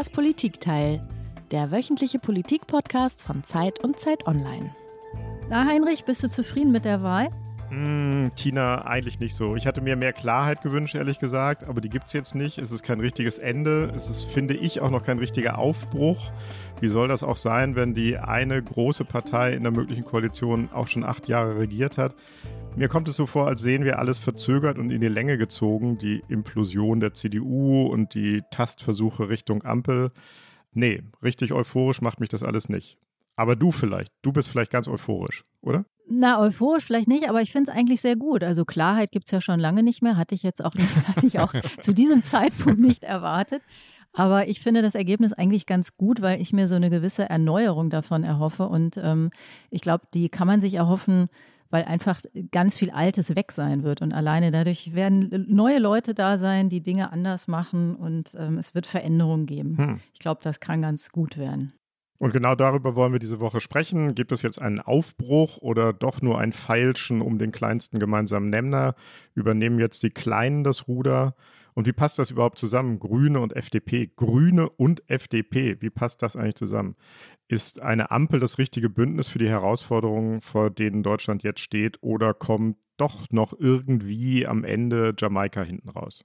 Das Politikteil, der wöchentliche Politikpodcast von Zeit und Zeit Online. Na, Heinrich, bist du zufrieden mit der Wahl? Mm, Tina, eigentlich nicht so. Ich hatte mir mehr Klarheit gewünscht, ehrlich gesagt, aber die gibt es jetzt nicht. Es ist kein richtiges Ende. Es ist, finde ich, auch noch kein richtiger Aufbruch. Wie soll das auch sein, wenn die eine große Partei in der möglichen Koalition auch schon acht Jahre regiert hat? Mir kommt es so vor, als sehen wir alles verzögert und in die Länge gezogen. Die Implosion der CDU und die Tastversuche Richtung Ampel. Nee, richtig euphorisch macht mich das alles nicht. Aber du vielleicht. Du bist vielleicht ganz euphorisch, oder? Na, euphorisch vielleicht nicht, aber ich finde es eigentlich sehr gut. Also Klarheit gibt es ja schon lange nicht mehr, hatte ich jetzt auch, nicht, hatte ich auch zu diesem Zeitpunkt nicht erwartet. Aber ich finde das Ergebnis eigentlich ganz gut, weil ich mir so eine gewisse Erneuerung davon erhoffe. Und ähm, ich glaube, die kann man sich erhoffen, weil einfach ganz viel Altes weg sein wird. Und alleine dadurch werden neue Leute da sein, die Dinge anders machen und ähm, es wird Veränderungen geben. Hm. Ich glaube, das kann ganz gut werden. Und genau darüber wollen wir diese Woche sprechen. Gibt es jetzt einen Aufbruch oder doch nur ein Feilschen um den kleinsten gemeinsamen Nenner? Übernehmen jetzt die Kleinen das Ruder? Und wie passt das überhaupt zusammen? Grüne und FDP. Grüne und FDP. Wie passt das eigentlich zusammen? Ist eine Ampel das richtige Bündnis für die Herausforderungen, vor denen Deutschland jetzt steht? Oder kommt doch noch irgendwie am Ende Jamaika hinten raus?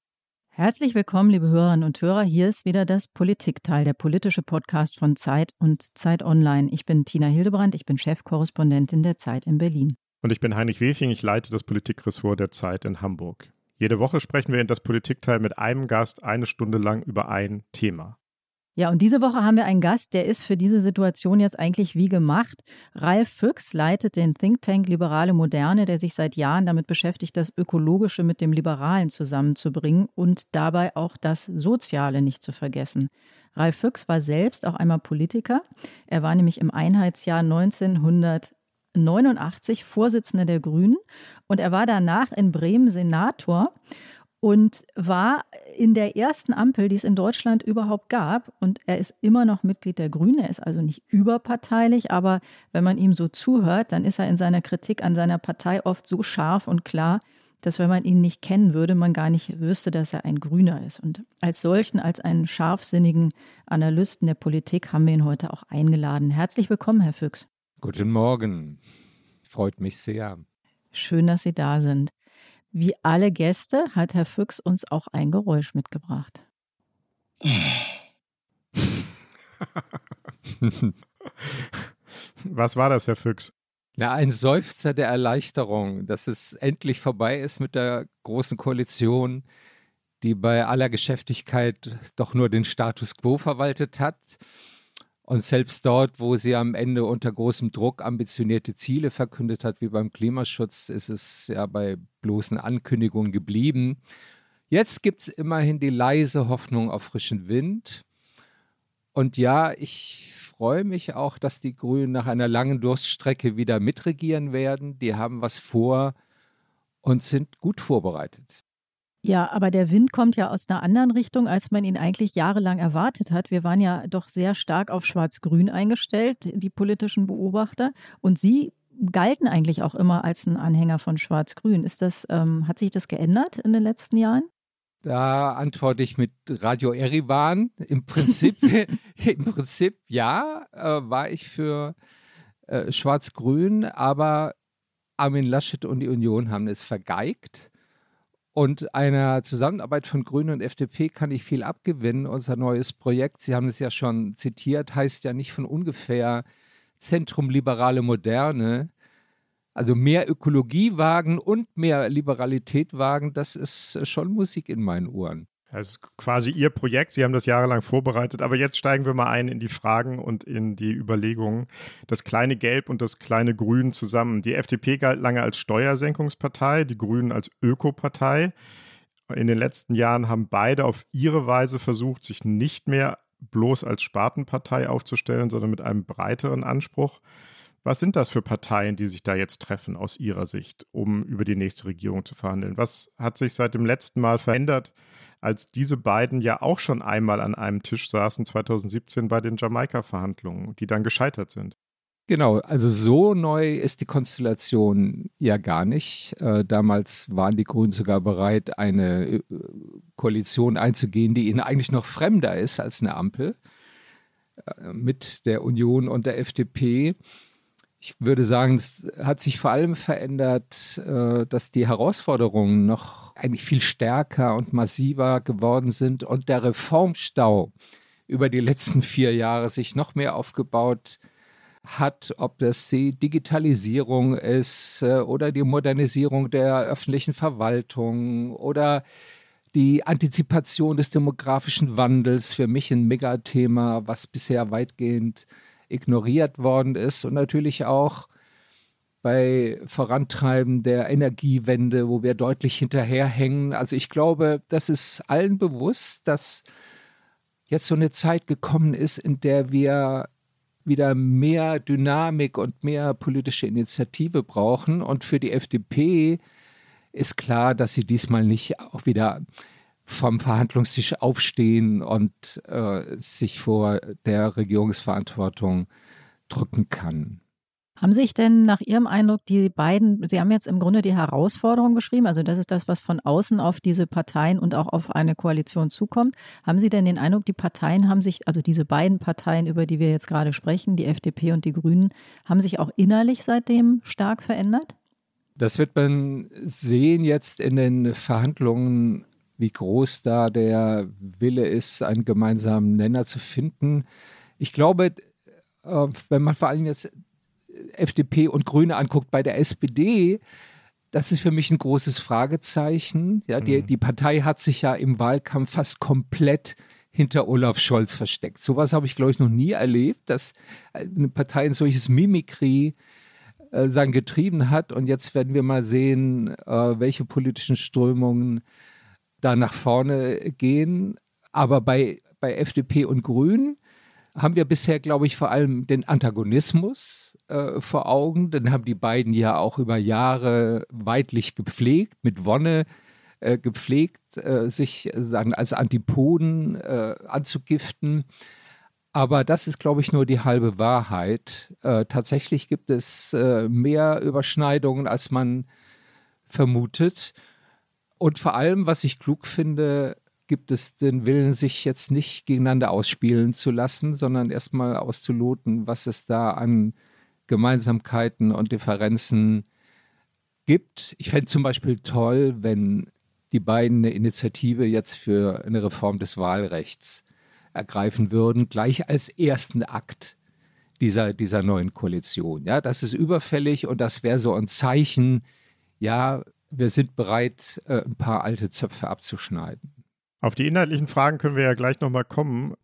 Herzlich willkommen, liebe Hörerinnen und Hörer. Hier ist wieder das Politikteil, der politische Podcast von Zeit und Zeit Online. Ich bin Tina Hildebrand, ich bin Chefkorrespondentin der Zeit in Berlin. Und ich bin Heinrich Wefing, ich leite das Politikressort der Zeit in Hamburg. Jede Woche sprechen wir in das Politikteil mit einem Gast eine Stunde lang über ein Thema. Ja, und diese Woche haben wir einen Gast, der ist für diese Situation jetzt eigentlich wie gemacht. Ralf Füchs leitet den Think Tank Liberale Moderne, der sich seit Jahren damit beschäftigt, das Ökologische mit dem Liberalen zusammenzubringen und dabei auch das Soziale nicht zu vergessen. Ralf Füchs war selbst auch einmal Politiker. Er war nämlich im Einheitsjahr 1989 Vorsitzender der Grünen und er war danach in Bremen Senator und war in der ersten Ampel, die es in Deutschland überhaupt gab. Und er ist immer noch Mitglied der Grünen. Er ist also nicht überparteilich, aber wenn man ihm so zuhört, dann ist er in seiner Kritik an seiner Partei oft so scharf und klar, dass wenn man ihn nicht kennen würde, man gar nicht wüsste, dass er ein Grüner ist. Und als solchen, als einen scharfsinnigen Analysten der Politik haben wir ihn heute auch eingeladen. Herzlich willkommen, Herr Füchs. Guten Morgen. Freut mich sehr. Schön, dass Sie da sind. Wie alle Gäste hat Herr Füchs uns auch ein Geräusch mitgebracht. Was war das, Herr Füchs? Na, ein Seufzer der Erleichterung, dass es endlich vorbei ist mit der großen Koalition, die bei aller Geschäftigkeit doch nur den Status quo verwaltet hat und selbst dort, wo sie am Ende unter großem Druck ambitionierte Ziele verkündet hat, wie beim Klimaschutz, ist es ja bei bloßen Ankündigungen geblieben. Jetzt gibt es immerhin die leise Hoffnung auf frischen Wind. Und ja, ich freue mich auch, dass die Grünen nach einer langen Durststrecke wieder mitregieren werden. Die haben was vor und sind gut vorbereitet. Ja, aber der Wind kommt ja aus einer anderen Richtung, als man ihn eigentlich jahrelang erwartet hat. Wir waren ja doch sehr stark auf Schwarz-Grün eingestellt, die politischen Beobachter. Und Sie galten eigentlich auch immer als ein Anhänger von Schwarz-Grün. Ist das, ähm, hat sich das geändert in den letzten Jahren? Da antworte ich mit Radio Erivan. Im Prinzip, im Prinzip ja, äh, war ich für äh, Schwarz-Grün, aber Armin Laschet und die Union haben es vergeigt. Und einer Zusammenarbeit von Grünen und FDP kann ich viel abgewinnen. Unser neues Projekt, Sie haben es ja schon zitiert, heißt ja nicht von ungefähr Zentrum Liberale Moderne. Also mehr Ökologie wagen und mehr Liberalität wagen, das ist schon Musik in meinen Ohren. Ist quasi Ihr Projekt. Sie haben das jahrelang vorbereitet. Aber jetzt steigen wir mal ein in die Fragen und in die Überlegungen. Das kleine Gelb und das kleine Grün zusammen. Die FDP galt lange als Steuersenkungspartei, die Grünen als Ökopartei. In den letzten Jahren haben beide auf ihre Weise versucht, sich nicht mehr bloß als Spartenpartei aufzustellen, sondern mit einem breiteren Anspruch. Was sind das für Parteien, die sich da jetzt treffen aus Ihrer Sicht, um über die nächste Regierung zu verhandeln? Was hat sich seit dem letzten Mal verändert? Als diese beiden ja auch schon einmal an einem Tisch saßen 2017 bei den Jamaika-Verhandlungen, die dann gescheitert sind. Genau, also so neu ist die Konstellation ja gar nicht. Äh, damals waren die Grünen sogar bereit, eine äh, Koalition einzugehen, die ihnen eigentlich noch fremder ist als eine Ampel äh, mit der Union und der FDP. Ich würde sagen, es hat sich vor allem verändert, äh, dass die Herausforderungen noch eigentlich viel stärker und massiver geworden sind. Und der Reformstau über die letzten vier Jahre sich noch mehr aufgebaut hat ob das die Digitalisierung ist äh, oder die Modernisierung der öffentlichen Verwaltung oder die Antizipation des demografischen Wandels, für mich ein Megathema, was bisher weitgehend ignoriert worden ist. Und natürlich auch bei Vorantreiben der Energiewende, wo wir deutlich hinterherhängen. Also ich glaube, das ist allen bewusst, dass jetzt so eine Zeit gekommen ist, in der wir wieder mehr Dynamik und mehr politische Initiative brauchen. Und für die FDP ist klar, dass sie diesmal nicht auch wieder vom Verhandlungstisch aufstehen und äh, sich vor der Regierungsverantwortung drücken kann. Haben sich denn nach Ihrem Eindruck die beiden, Sie haben jetzt im Grunde die Herausforderung beschrieben, also das ist das, was von außen auf diese Parteien und auch auf eine Koalition zukommt. Haben Sie denn den Eindruck, die Parteien haben sich, also diese beiden Parteien, über die wir jetzt gerade sprechen, die FDP und die Grünen, haben sich auch innerlich seitdem stark verändert? Das wird man sehen jetzt in den Verhandlungen, wie groß da der Wille ist, einen gemeinsamen Nenner zu finden. Ich glaube, äh, wenn man vor allem jetzt FDP und Grüne anguckt, bei der SPD, das ist für mich ein großes Fragezeichen. Ja, die, mhm. die Partei hat sich ja im Wahlkampf fast komplett hinter Olaf Scholz versteckt. Sowas habe ich, glaube ich, noch nie erlebt, dass eine Partei ein solches Mimikry äh, sagen, getrieben hat. Und jetzt werden wir mal sehen, äh, welche politischen Strömungen da nach vorne gehen. Aber bei, bei FDP und Grünen haben wir bisher, glaube ich, vor allem den Antagonismus äh, vor Augen. Den haben die beiden ja auch über Jahre weitlich gepflegt, mit Wonne äh, gepflegt, äh, sich sagen, als Antipoden äh, anzugiften. Aber das ist, glaube ich, nur die halbe Wahrheit. Äh, tatsächlich gibt es äh, mehr Überschneidungen, als man vermutet. Und vor allem, was ich klug finde, gibt es den Willen, sich jetzt nicht gegeneinander ausspielen zu lassen, sondern erstmal auszuloten, was es da an Gemeinsamkeiten und Differenzen gibt. Ich fände zum Beispiel toll, wenn die beiden eine Initiative jetzt für eine Reform des Wahlrechts ergreifen würden, gleich als ersten Akt dieser, dieser neuen Koalition. Ja, das ist überfällig und das wäre so ein Zeichen, ja, wir sind bereit, äh, ein paar alte Zöpfe abzuschneiden. Auf die inhaltlichen Fragen können wir ja gleich nochmal kommen.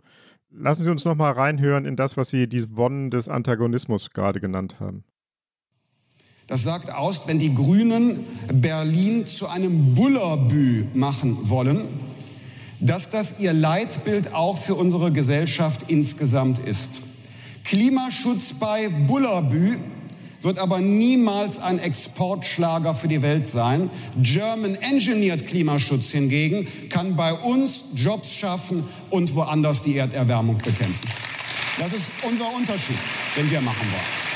Lassen Sie uns nochmal reinhören in das, was Sie die Wonnen des Antagonismus gerade genannt haben. Das sagt aus, wenn die Grünen Berlin zu einem Bullerbü machen wollen, dass das ihr Leitbild auch für unsere Gesellschaft insgesamt ist. Klimaschutz bei Bullerbü wird aber niemals ein Exportschlager für die Welt sein. German Engineered Klimaschutz hingegen kann bei uns Jobs schaffen und woanders die Erderwärmung bekämpfen. Das ist unser Unterschied, den wir machen wollen.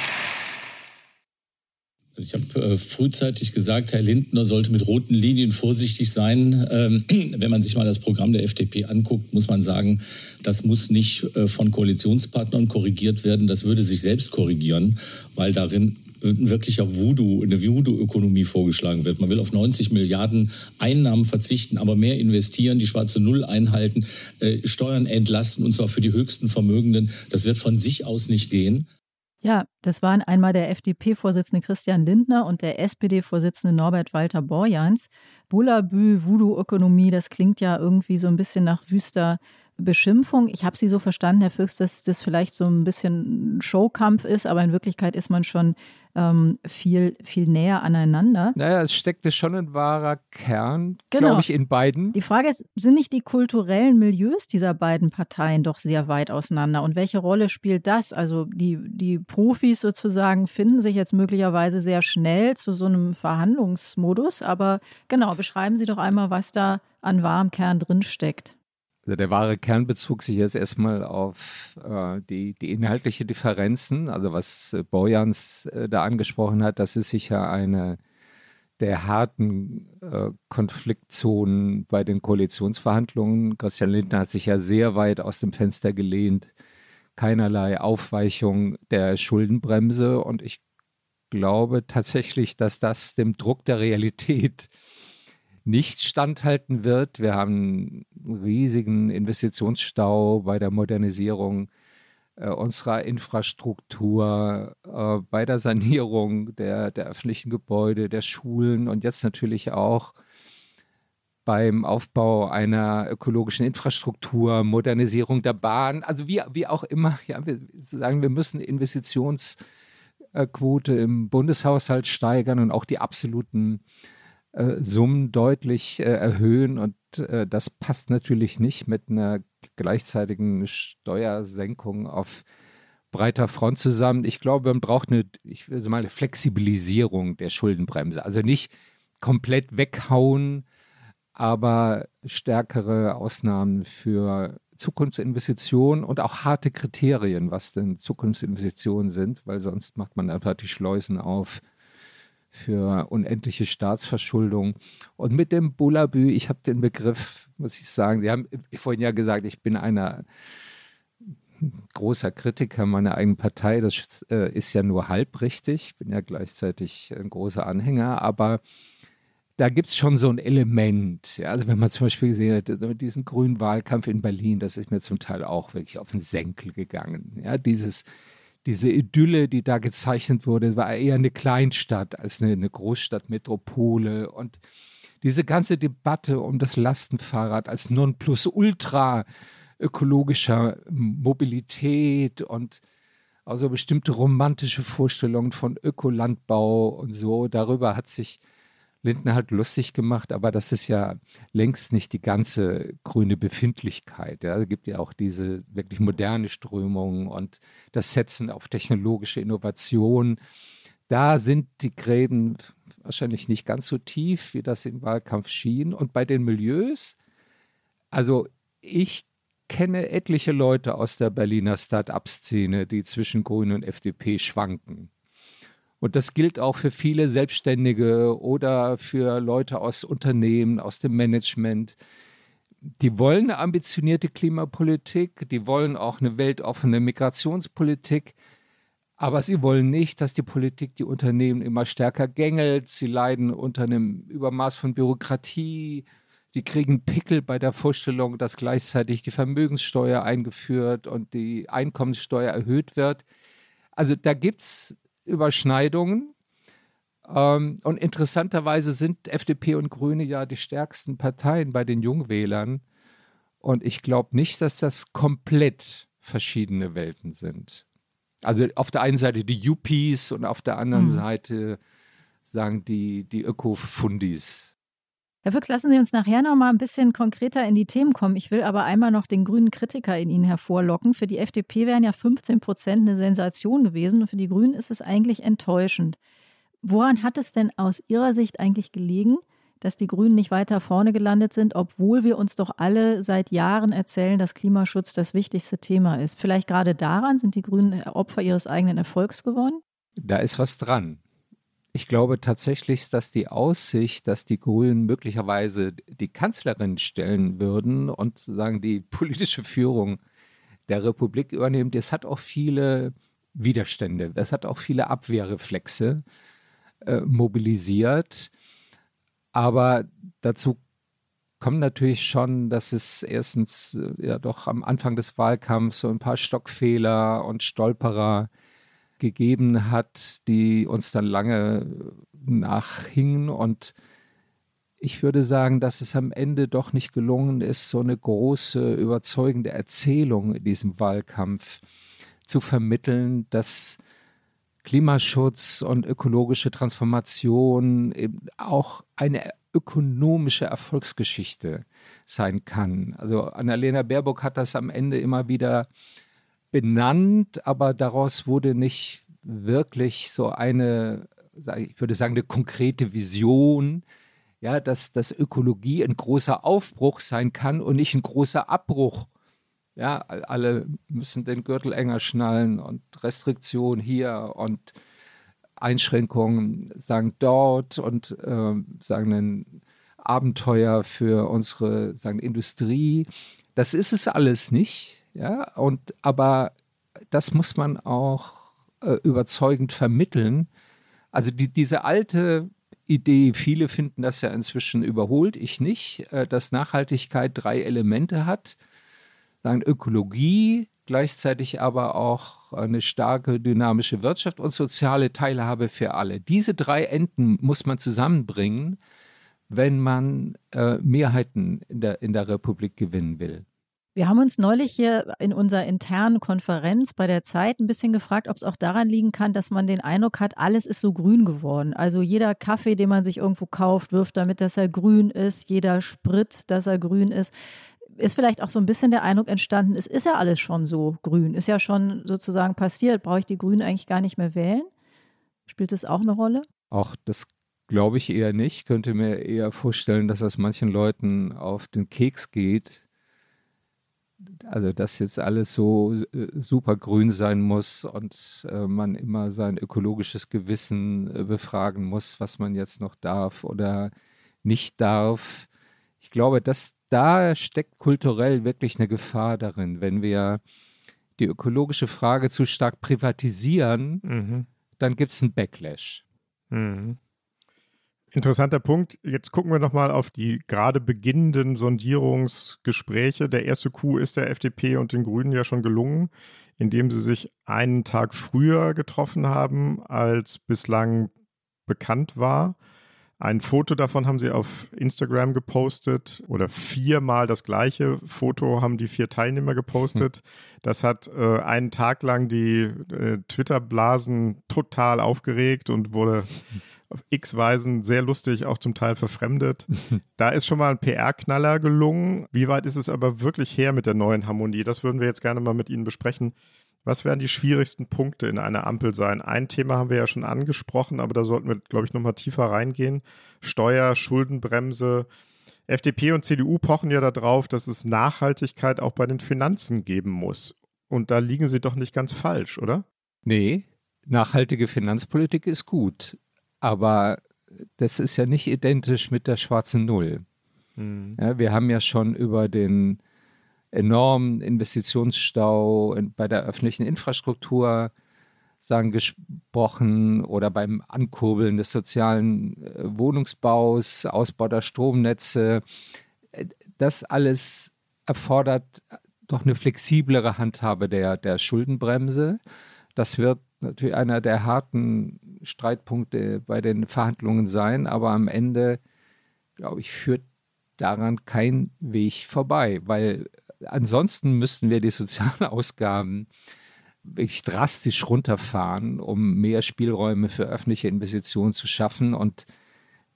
Ich habe äh, frühzeitig gesagt, Herr Lindner sollte mit roten Linien vorsichtig sein. Ähm, wenn man sich mal das Programm der FDP anguckt, muss man sagen, das muss nicht äh, von Koalitionspartnern korrigiert werden. Das würde sich selbst korrigieren, weil darin ein wirklicher Voodoo, eine Voodoo-Ökonomie vorgeschlagen wird. Man will auf 90 Milliarden Einnahmen verzichten, aber mehr investieren, die schwarze Null einhalten, äh, Steuern entlasten und zwar für die höchsten Vermögenden. Das wird von sich aus nicht gehen. Ja, das waren einmal der FDP-Vorsitzende Christian Lindner und der SPD-Vorsitzende Norbert Walter Borjans. Bullabü, Voodoo-Ökonomie, das klingt ja irgendwie so ein bisschen nach wüster Beschimpfung. Ich habe Sie so verstanden, Herr Füchs, dass das vielleicht so ein bisschen Showkampf ist, aber in Wirklichkeit ist man schon ähm, viel, viel näher aneinander. Naja, es steckte schon ein wahrer Kern, genau. glaube ich, in beiden. Die Frage ist, sind nicht die kulturellen Milieus dieser beiden Parteien doch sehr weit auseinander? Und welche Rolle spielt das? Also die, die Profis sozusagen finden sich jetzt möglicherweise sehr schnell zu so einem Verhandlungsmodus. Aber genau, beschreiben Sie doch einmal, was da an wahrem Kern drinsteckt. Also der wahre Kern bezog sich jetzt erstmal auf äh, die, die inhaltliche Differenzen. Also was äh, Bojans äh, da angesprochen hat, das ist sicher eine der harten äh, Konfliktzonen bei den Koalitionsverhandlungen. Christian Lindner hat sich ja sehr weit aus dem Fenster gelehnt. Keinerlei Aufweichung der Schuldenbremse. Und ich glaube tatsächlich, dass das dem Druck der Realität nicht standhalten wird. Wir haben einen riesigen Investitionsstau bei der Modernisierung äh, unserer Infrastruktur, äh, bei der Sanierung der, der öffentlichen Gebäude, der Schulen und jetzt natürlich auch beim Aufbau einer ökologischen Infrastruktur, Modernisierung der Bahn, also wie, wie auch immer, ja, wir sagen, wir müssen Investitionsquote im Bundeshaushalt steigern und auch die absoluten äh, Summen deutlich äh, erhöhen. Und äh, das passt natürlich nicht mit einer gleichzeitigen Steuersenkung auf breiter Front zusammen. Ich glaube, man braucht eine, ich will mal, eine Flexibilisierung der Schuldenbremse. Also nicht komplett weghauen, aber stärkere Ausnahmen für Zukunftsinvestitionen und auch harte Kriterien, was denn Zukunftsinvestitionen sind, weil sonst macht man einfach die Schleusen auf für unendliche Staatsverschuldung. Und mit dem Bullabü, ich habe den Begriff, muss ich sagen, Sie haben vorhin ja gesagt, ich bin einer großer Kritiker meiner eigenen Partei. Das äh, ist ja nur halb richtig. Ich bin ja gleichzeitig ein großer Anhänger, aber da gibt es schon so ein Element. Ja? Also wenn man zum Beispiel gesehen hat, diesen grünen Wahlkampf in Berlin, das ist mir zum Teil auch wirklich auf den Senkel gegangen. Ja? Dieses, diese Idylle, die da gezeichnet wurde, war eher eine Kleinstadt als eine, eine Großstadtmetropole. Und diese ganze Debatte um das Lastenfahrrad als Nonplusultra ökologischer Mobilität und also bestimmte romantische Vorstellungen von Ökolandbau und so, darüber hat sich Lindner halt lustig gemacht, aber das ist ja längst nicht die ganze grüne Befindlichkeit. Ja. Es gibt ja auch diese wirklich moderne Strömung und das Setzen auf technologische Innovation. Da sind die Gräben wahrscheinlich nicht ganz so tief, wie das im Wahlkampf schien. Und bei den Milieus, also ich kenne etliche Leute aus der Berliner Start-up-Szene, die zwischen Grünen und FDP schwanken. Und das gilt auch für viele Selbstständige oder für Leute aus Unternehmen, aus dem Management. Die wollen eine ambitionierte Klimapolitik, die wollen auch eine weltoffene Migrationspolitik, aber sie wollen nicht, dass die Politik die Unternehmen immer stärker gängelt. Sie leiden unter einem Übermaß von Bürokratie. Die kriegen Pickel bei der Vorstellung, dass gleichzeitig die Vermögenssteuer eingeführt und die Einkommenssteuer erhöht wird. Also da gibt es Überschneidungen. Ähm, und interessanterweise sind FDP und Grüne ja die stärksten Parteien bei den Jungwählern. Und ich glaube nicht, dass das komplett verschiedene Welten sind. Also auf der einen Seite die Yuppies und auf der anderen mhm. Seite sagen die, die Öko-Fundis. Herr Füchs, lassen Sie uns nachher noch mal ein bisschen konkreter in die Themen kommen. Ich will aber einmal noch den grünen Kritiker in Ihnen hervorlocken. Für die FDP wären ja 15 Prozent eine Sensation gewesen und für die Grünen ist es eigentlich enttäuschend. Woran hat es denn aus Ihrer Sicht eigentlich gelegen, dass die Grünen nicht weiter vorne gelandet sind, obwohl wir uns doch alle seit Jahren erzählen, dass Klimaschutz das wichtigste Thema ist? Vielleicht gerade daran sind die Grünen Opfer ihres eigenen Erfolgs geworden? Da ist was dran. Ich glaube tatsächlich, dass die Aussicht, dass die Grünen möglicherweise die Kanzlerin stellen würden und sagen die politische Führung der Republik übernehmen, das hat auch viele Widerstände, das hat auch viele Abwehrreflexe äh, mobilisiert. Aber dazu kommt natürlich schon, dass es erstens äh, ja doch am Anfang des Wahlkampfs so ein paar Stockfehler und Stolperer äh, gegeben hat, die uns dann lange nachhingen. Und ich würde sagen, dass es am Ende doch nicht gelungen ist, so eine große, überzeugende Erzählung in diesem Wahlkampf zu vermitteln, dass Klimaschutz und ökologische Transformation eben auch eine ökonomische Erfolgsgeschichte sein kann. Also Annalena Baerbock hat das am Ende immer wieder benannt, aber daraus wurde nicht wirklich so eine, ich würde sagen, eine konkrete Vision, ja, dass, dass Ökologie ein großer Aufbruch sein kann und nicht ein großer Abbruch. Ja, alle müssen den Gürtel enger schnallen und Restriktion hier und Einschränkungen sagen dort und äh, sagen ein Abenteuer für unsere sagen Industrie. Das ist es alles nicht, ja, und aber das muss man auch äh, überzeugend vermitteln. Also die, diese alte Idee, viele finden das ja inzwischen überholt, ich nicht, äh, dass Nachhaltigkeit drei Elemente hat. Sagen Ökologie, gleichzeitig aber auch eine starke dynamische Wirtschaft und soziale Teilhabe für alle. Diese drei Enden muss man zusammenbringen, wenn man äh, Mehrheiten in der, in der Republik gewinnen will. Wir haben uns neulich hier in unserer internen Konferenz bei der Zeit ein bisschen gefragt, ob es auch daran liegen kann, dass man den Eindruck hat, alles ist so grün geworden. Also jeder Kaffee, den man sich irgendwo kauft, wirft damit, dass er grün ist. Jeder Sprit, dass er grün ist. Ist vielleicht auch so ein bisschen der Eindruck entstanden, es ist ja alles schon so grün. Ist ja schon sozusagen passiert. Brauche ich die Grünen eigentlich gar nicht mehr wählen? Spielt das auch eine Rolle? Auch das glaube ich eher nicht. Ich könnte mir eher vorstellen, dass das manchen Leuten auf den Keks geht, also dass jetzt alles so äh, super grün sein muss und äh, man immer sein ökologisches Gewissen äh, befragen muss, was man jetzt noch darf oder nicht darf. Ich glaube, dass da steckt kulturell wirklich eine Gefahr darin, wenn wir die ökologische Frage zu stark privatisieren, mhm. dann gibt es einen Backlash. Mhm. Interessanter Punkt. Jetzt gucken wir nochmal auf die gerade beginnenden Sondierungsgespräche. Der erste Coup ist der FDP und den Grünen ja schon gelungen, indem sie sich einen Tag früher getroffen haben, als bislang bekannt war. Ein Foto davon haben sie auf Instagram gepostet oder viermal das gleiche Foto haben die vier Teilnehmer gepostet. Das hat äh, einen Tag lang die äh, Twitter-Blasen total aufgeregt und wurde auf x Weisen sehr lustig, auch zum Teil verfremdet. da ist schon mal ein PR-Knaller gelungen. Wie weit ist es aber wirklich her mit der neuen Harmonie? Das würden wir jetzt gerne mal mit Ihnen besprechen. Was werden die schwierigsten Punkte in einer Ampel sein? Ein Thema haben wir ja schon angesprochen, aber da sollten wir, glaube ich, nochmal tiefer reingehen. Steuer, Schuldenbremse. FDP und CDU pochen ja darauf, dass es Nachhaltigkeit auch bei den Finanzen geben muss. Und da liegen sie doch nicht ganz falsch, oder? Nee, nachhaltige Finanzpolitik ist gut. Aber das ist ja nicht identisch mit der schwarzen Null. Mhm. Ja, wir haben ja schon über den enormen Investitionsstau in, bei der öffentlichen Infrastruktur sagen, gesprochen oder beim Ankurbeln des sozialen äh, Wohnungsbaus, Ausbau der Stromnetze. Das alles erfordert doch eine flexiblere Handhabe der, der Schuldenbremse. Das wird natürlich einer der harten Streitpunkte bei den Verhandlungen sein, aber am Ende, glaube ich, führt daran kein Weg vorbei, weil ansonsten müssten wir die Sozialausgaben wirklich drastisch runterfahren, um mehr Spielräume für öffentliche Investitionen zu schaffen. Und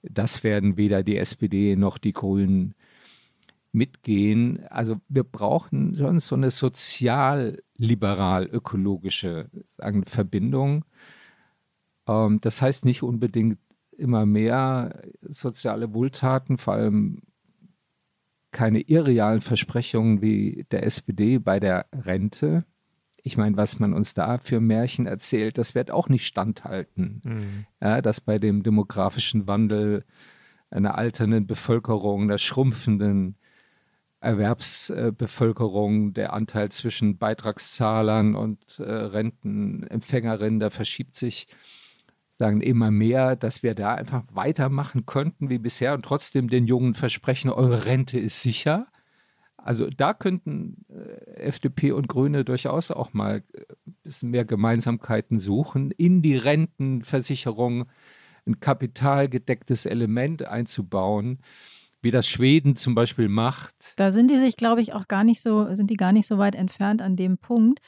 das werden weder die SPD noch die Grünen mitgehen. Also wir brauchen schon so eine sozial-liberal-ökologische Verbindung. Ähm, das heißt nicht unbedingt immer mehr soziale Wohltaten, vor allem keine irrealen Versprechungen wie der SPD bei der Rente. Ich meine, was man uns da für Märchen erzählt, das wird auch nicht standhalten. Mhm. Ja, dass bei dem demografischen Wandel einer alternden Bevölkerung, einer schrumpfenden Erwerbsbevölkerung, der Anteil zwischen Beitragszahlern und äh, Rentenempfängerinnen, da verschiebt sich sagen immer mehr, dass wir da einfach weitermachen könnten wie bisher und trotzdem den Jungen versprechen, eure Rente ist sicher. Also da könnten äh, FDP und Grüne durchaus auch mal ein äh, bisschen mehr Gemeinsamkeiten suchen, in die Rentenversicherung ein kapitalgedecktes Element einzubauen, wie das Schweden zum Beispiel macht. Da sind die sich, glaube ich, auch gar nicht so, sind die gar nicht so weit entfernt an dem Punkt.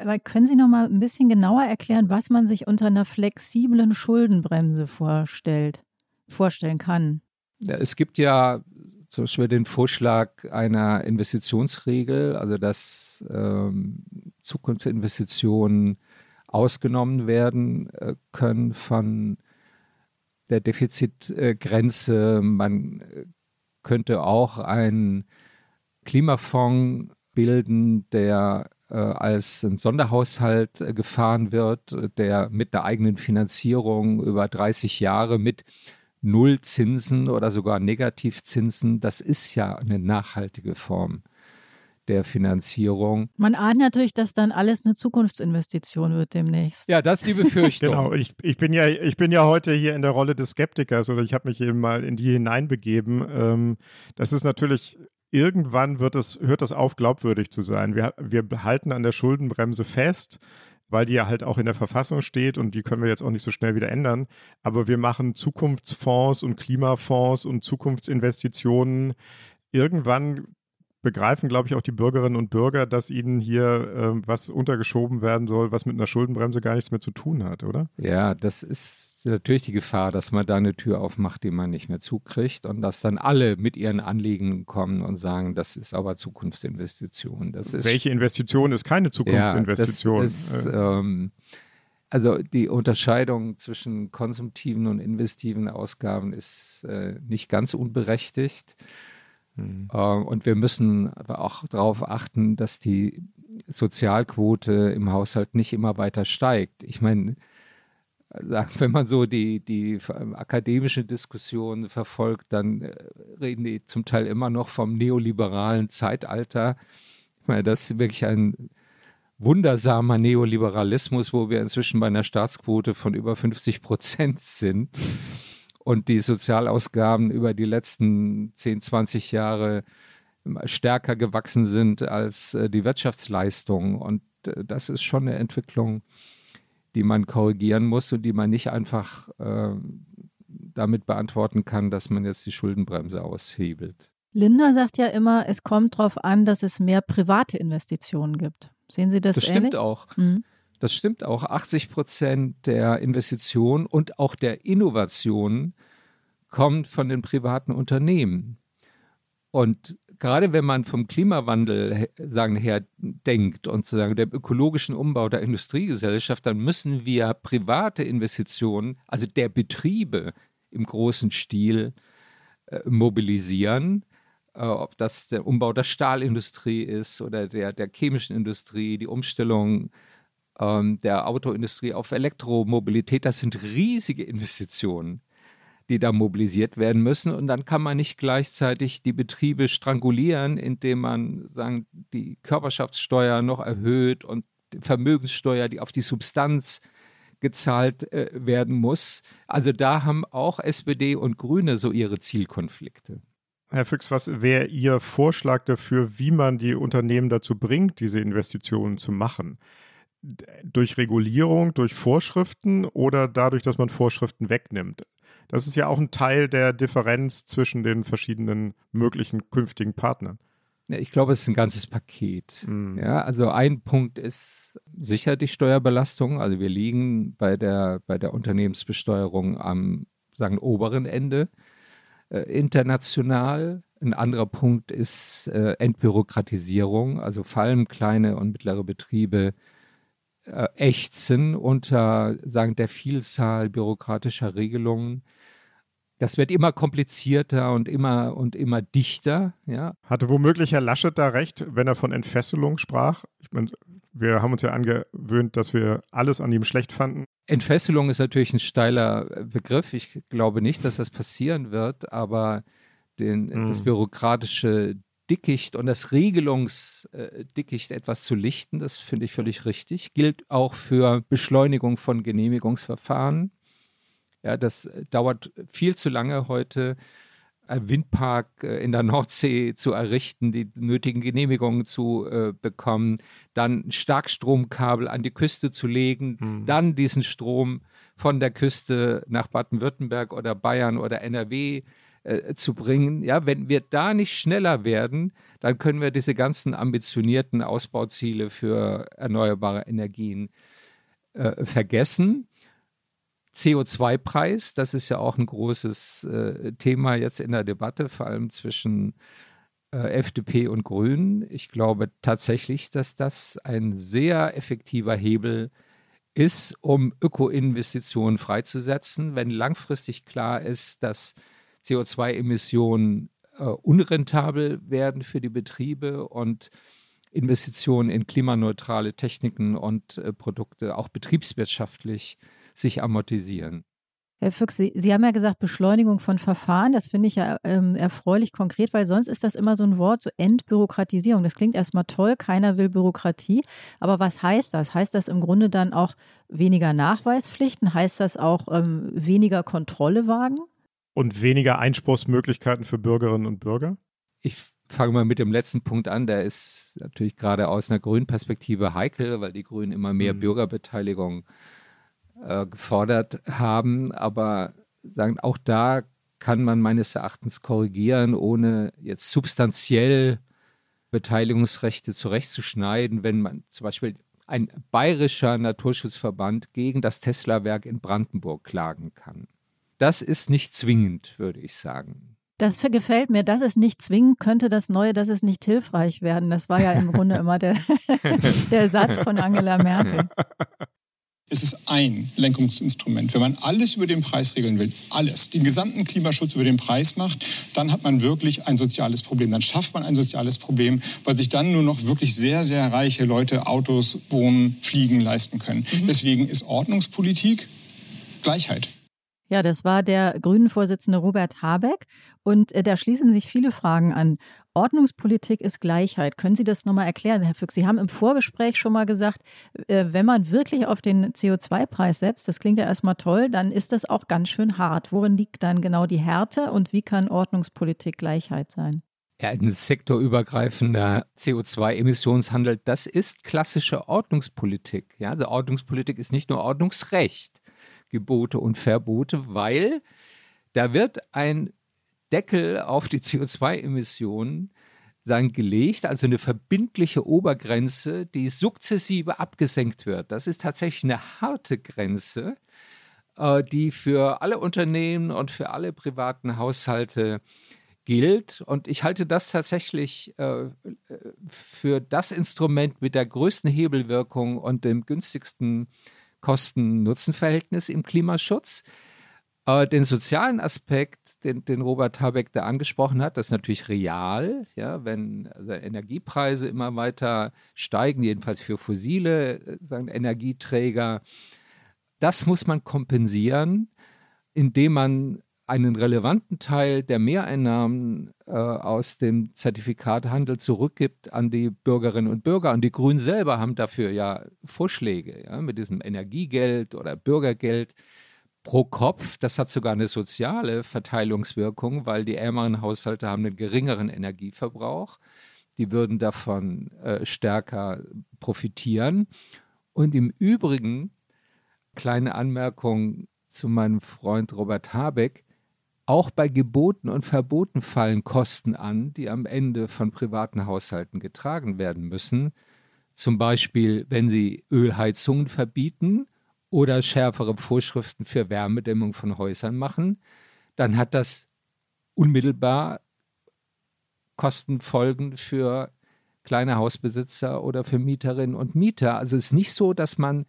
Aber können Sie noch mal ein bisschen genauer erklären, was man sich unter einer flexiblen Schuldenbremse vorstellt, vorstellen kann? Ja, es gibt ja zum Beispiel den Vorschlag einer Investitionsregel, also dass ähm, Zukunftsinvestitionen ausgenommen werden äh, können von der Defizitgrenze. Man könnte auch einen Klimafonds bilden, der äh, als ein Sonderhaushalt äh, gefahren wird, der mit einer eigenen Finanzierung über 30 Jahre mit Nullzinsen oder sogar Negativzinsen, das ist ja eine nachhaltige Form der Finanzierung. Man ahnt natürlich, dass dann alles eine Zukunftsinvestition wird demnächst. Ja, das ist die Befürchtung. genau, ich, ich, bin ja, ich bin ja heute hier in der Rolle des Skeptikers oder ich habe mich eben mal in die hineinbegeben. Ähm, das ist natürlich irgendwann wird es, hört das auf, glaubwürdig zu sein. Wir, wir halten an der Schuldenbremse fest, weil die ja halt auch in der Verfassung steht und die können wir jetzt auch nicht so schnell wieder ändern. Aber wir machen Zukunftsfonds und Klimafonds und Zukunftsinvestitionen. Irgendwann begreifen, glaube ich, auch die Bürgerinnen und Bürger, dass ihnen hier äh, was untergeschoben werden soll, was mit einer Schuldenbremse gar nichts mehr zu tun hat, oder? Ja, das ist natürlich die Gefahr, dass man da eine Tür aufmacht, die man nicht mehr zukriegt und dass dann alle mit ihren Anliegen kommen und sagen, das ist aber Zukunftsinvestition. Das ist, Welche Investition ist keine Zukunftsinvestition? Ja, ist, ähm, also die Unterscheidung zwischen konsumtiven und investiven Ausgaben ist äh, nicht ganz unberechtigt. Mhm. Äh, und wir müssen aber auch darauf achten, dass die Sozialquote im Haushalt nicht immer weiter steigt. Ich meine, wenn man so die, die akademische Diskussion verfolgt, dann äh, reden die zum Teil immer noch vom neoliberalen Zeitalter. Ich meine, das ist wirklich ein wundersamer Neoliberalismus, wo wir inzwischen bei einer Staatsquote von über 50 Prozent sind und die Sozialausgaben über die letzten 10, 20 Jahre stärker gewachsen sind als äh, die Wirtschaftsleistung. Und äh, das ist schon eine Entwicklung, die man korrigieren muss und die man nicht einfach äh, damit beantworten kann, dass man jetzt die Schuldenbremse aushebelt. Linda sagt ja immer, es kommt darauf an, dass es mehr private Investitionen gibt. Sehen Sie das, das ähnlich? stimmt auch. Mhm. Das stimmt auch. 80 Prozent der Investitionen und auch der Innovationen kommt von den privaten Unternehmen. Und gerade wenn man vom Klimawandel sagen her denkt und sozusagen dem ökologischen Umbau der Industriegesellschaft, dann müssen wir private Investitionen, also der Betriebe im großen Stil äh, mobilisieren. Äh, ob das der Umbau der Stahlindustrie ist oder der, der chemischen Industrie, die Umstellung ähm, der Autoindustrie auf Elektromobilität, das sind riesige Investitionen, die da mobilisiert werden müssen. Und dann kann man nicht gleichzeitig die Betriebe strangulieren, indem man sagen, die Körperschaftssteuer noch erhöht und Vermögenssteuer, die auf die Substanz gezahlt äh, werden muss. Also da haben auch SPD und Grüne so ihre Zielkonflikte. Herr Füchs, was wäre Ihr Vorschlag dafür, wie man die Unternehmen dazu bringt, diese Investitionen zu machen? durch Regulierung, durch Vorschriften oder dadurch, dass man Vorschriften wegnimmt. Das ist ja auch ein Teil der Differenz zwischen den verschiedenen möglichen künftigen Partnern. Ich glaube, es ist ein ganzes Paket. Mhm. Ja, also ein Punkt ist sicher die Steuerbelastung. Also wir liegen bei der, bei der Unternehmensbesteuerung am sagen, oberen Ende äh, international. Ein anderer Punkt ist äh, Entbürokratisierung. Also vor allem kleine und mittlere Betriebe äh, ächzen unter sagen, der Vielzahl bürokratischer Regelungen. Das wird immer komplizierter und immer und immer dichter. Ja. Hatte womöglich Herr Laschet da recht, wenn er von Entfesselung sprach? Ich meine, wir haben uns ja angewöhnt, dass wir alles an ihm schlecht fanden. Entfesselung ist natürlich ein steiler Begriff. Ich glaube nicht, dass das passieren wird, aber den, mm. das bürokratische Dickicht und das Regelungsdickicht etwas zu lichten. Das finde ich völlig richtig. Gilt auch für Beschleunigung von Genehmigungsverfahren. Ja, das dauert viel zu lange heute, einen Windpark äh, in der Nordsee zu errichten, die nötigen Genehmigungen zu äh, bekommen, dann ein Starkstromkabel an die Küste zu legen, mhm. dann diesen Strom von der Küste nach Baden-Württemberg oder Bayern oder NRW äh, zu bringen. Ja, wenn wir da nicht schneller werden, dann können wir diese ganzen ambitionierten Ausbauziele für erneuerbare Energien äh, vergessen. CO2-Preis, das ist ja auch ein großes äh, Thema jetzt in der Debatte, vor allem zwischen äh, FDP und Grünen. Ich glaube tatsächlich, dass das ein sehr effektiver Hebel ist, um Ökoinvestitionen freizusetzen, wenn langfristig klar ist, dass CO2-Emissionen äh, unrentabel werden für die Betriebe und Investitionen in klimaneutrale Techniken und äh, Produkte auch betriebswirtschaftlich sich amortisieren. Herr Füchs, Sie, Sie, haben ja gesagt, Beschleunigung von Verfahren. Das finde ich ja ähm, erfreulich konkret, weil sonst ist das immer so ein Wort, so Entbürokratisierung. Das klingt erstmal toll, keiner will Bürokratie. Aber was heißt das? Heißt das im Grunde dann auch weniger Nachweispflichten? Heißt das auch ähm, weniger Kontrolle wagen? Und weniger Einspruchsmöglichkeiten für Bürgerinnen und Bürger? Ich fange mal mit dem letzten Punkt an. Der ist natürlich gerade aus einer grünen Perspektive heikel, weil die Grünen immer mehr mhm. Bürgerbeteiligung äh, gefordert haben. Aber sagen, auch da kann man meines Erachtens korrigieren, ohne jetzt substanziell Beteiligungsrechte zurechtzuschneiden, wenn man zum Beispiel ein bayerischer Naturschutzverband gegen das Tesla-Werk in Brandenburg klagen kann. Das ist nicht zwingend, würde ich sagen. Das gefällt mir. Das ist nicht zwingend, könnte das Neue, das ist nicht hilfreich werden. Das war ja im Grunde immer der, der Satz von Angela Merkel. Es ist ein Lenkungsinstrument. Wenn man alles über den Preis regeln will, alles, den gesamten Klimaschutz über den Preis macht, dann hat man wirklich ein soziales Problem. Dann schafft man ein soziales Problem, weil sich dann nur noch wirklich sehr, sehr reiche Leute Autos, Wohnen, Fliegen leisten können. Mhm. Deswegen ist Ordnungspolitik Gleichheit. Ja, das war der Grünen-Vorsitzende Robert Habeck. Und äh, da schließen sich viele Fragen an. Ordnungspolitik ist Gleichheit. Können Sie das nochmal erklären, Herr Füchs? Sie haben im Vorgespräch schon mal gesagt, äh, wenn man wirklich auf den CO2-Preis setzt, das klingt ja erstmal toll, dann ist das auch ganz schön hart. Worin liegt dann genau die Härte und wie kann Ordnungspolitik Gleichheit sein? Ja, ein sektorübergreifender CO2-Emissionshandel, das ist klassische Ordnungspolitik. Ja, also Ordnungspolitik ist nicht nur Ordnungsrecht. Gebote und Verbote, weil da wird ein Deckel auf die CO2-Emissionen sagen, gelegt, also eine verbindliche Obergrenze, die sukzessive abgesenkt wird. Das ist tatsächlich eine harte Grenze, äh, die für alle Unternehmen und für alle privaten Haushalte gilt. Und ich halte das tatsächlich äh, für das Instrument mit der größten Hebelwirkung und dem günstigsten Kosten-Nutzen-Verhältnis im Klimaschutz. Äh, den sozialen Aspekt, den, den, Robert Habeck da angesprochen hat, das ist natürlich real. Ja, wenn also Energiepreise immer weiter steigen, jedenfalls für fossile äh, sagen, Energieträger, das muss man kompensieren, indem man einen relevanten Teil der Mehreinnahmen äh, aus dem Zertifikathandel zurückgibt an die Bürgerinnen und Bürger. Und die Grünen selber haben dafür ja Vorschläge ja, mit diesem Energiegeld oder Bürgergeld pro Kopf. Das hat sogar eine soziale Verteilungswirkung, weil die ärmeren Haushalte haben einen geringeren Energieverbrauch. Die würden davon äh, stärker profitieren. Und im Übrigen, kleine Anmerkung zu meinem Freund Robert Habeck, auch bei Geboten und Verboten fallen Kosten an, die am Ende von privaten Haushalten getragen werden müssen. Zum Beispiel, wenn sie Ölheizungen verbieten oder schärfere Vorschriften für Wärmedämmung von Häusern machen, dann hat das unmittelbar Kostenfolgen für kleine Hausbesitzer oder für Mieterinnen und Mieter. Also es ist nicht so, dass man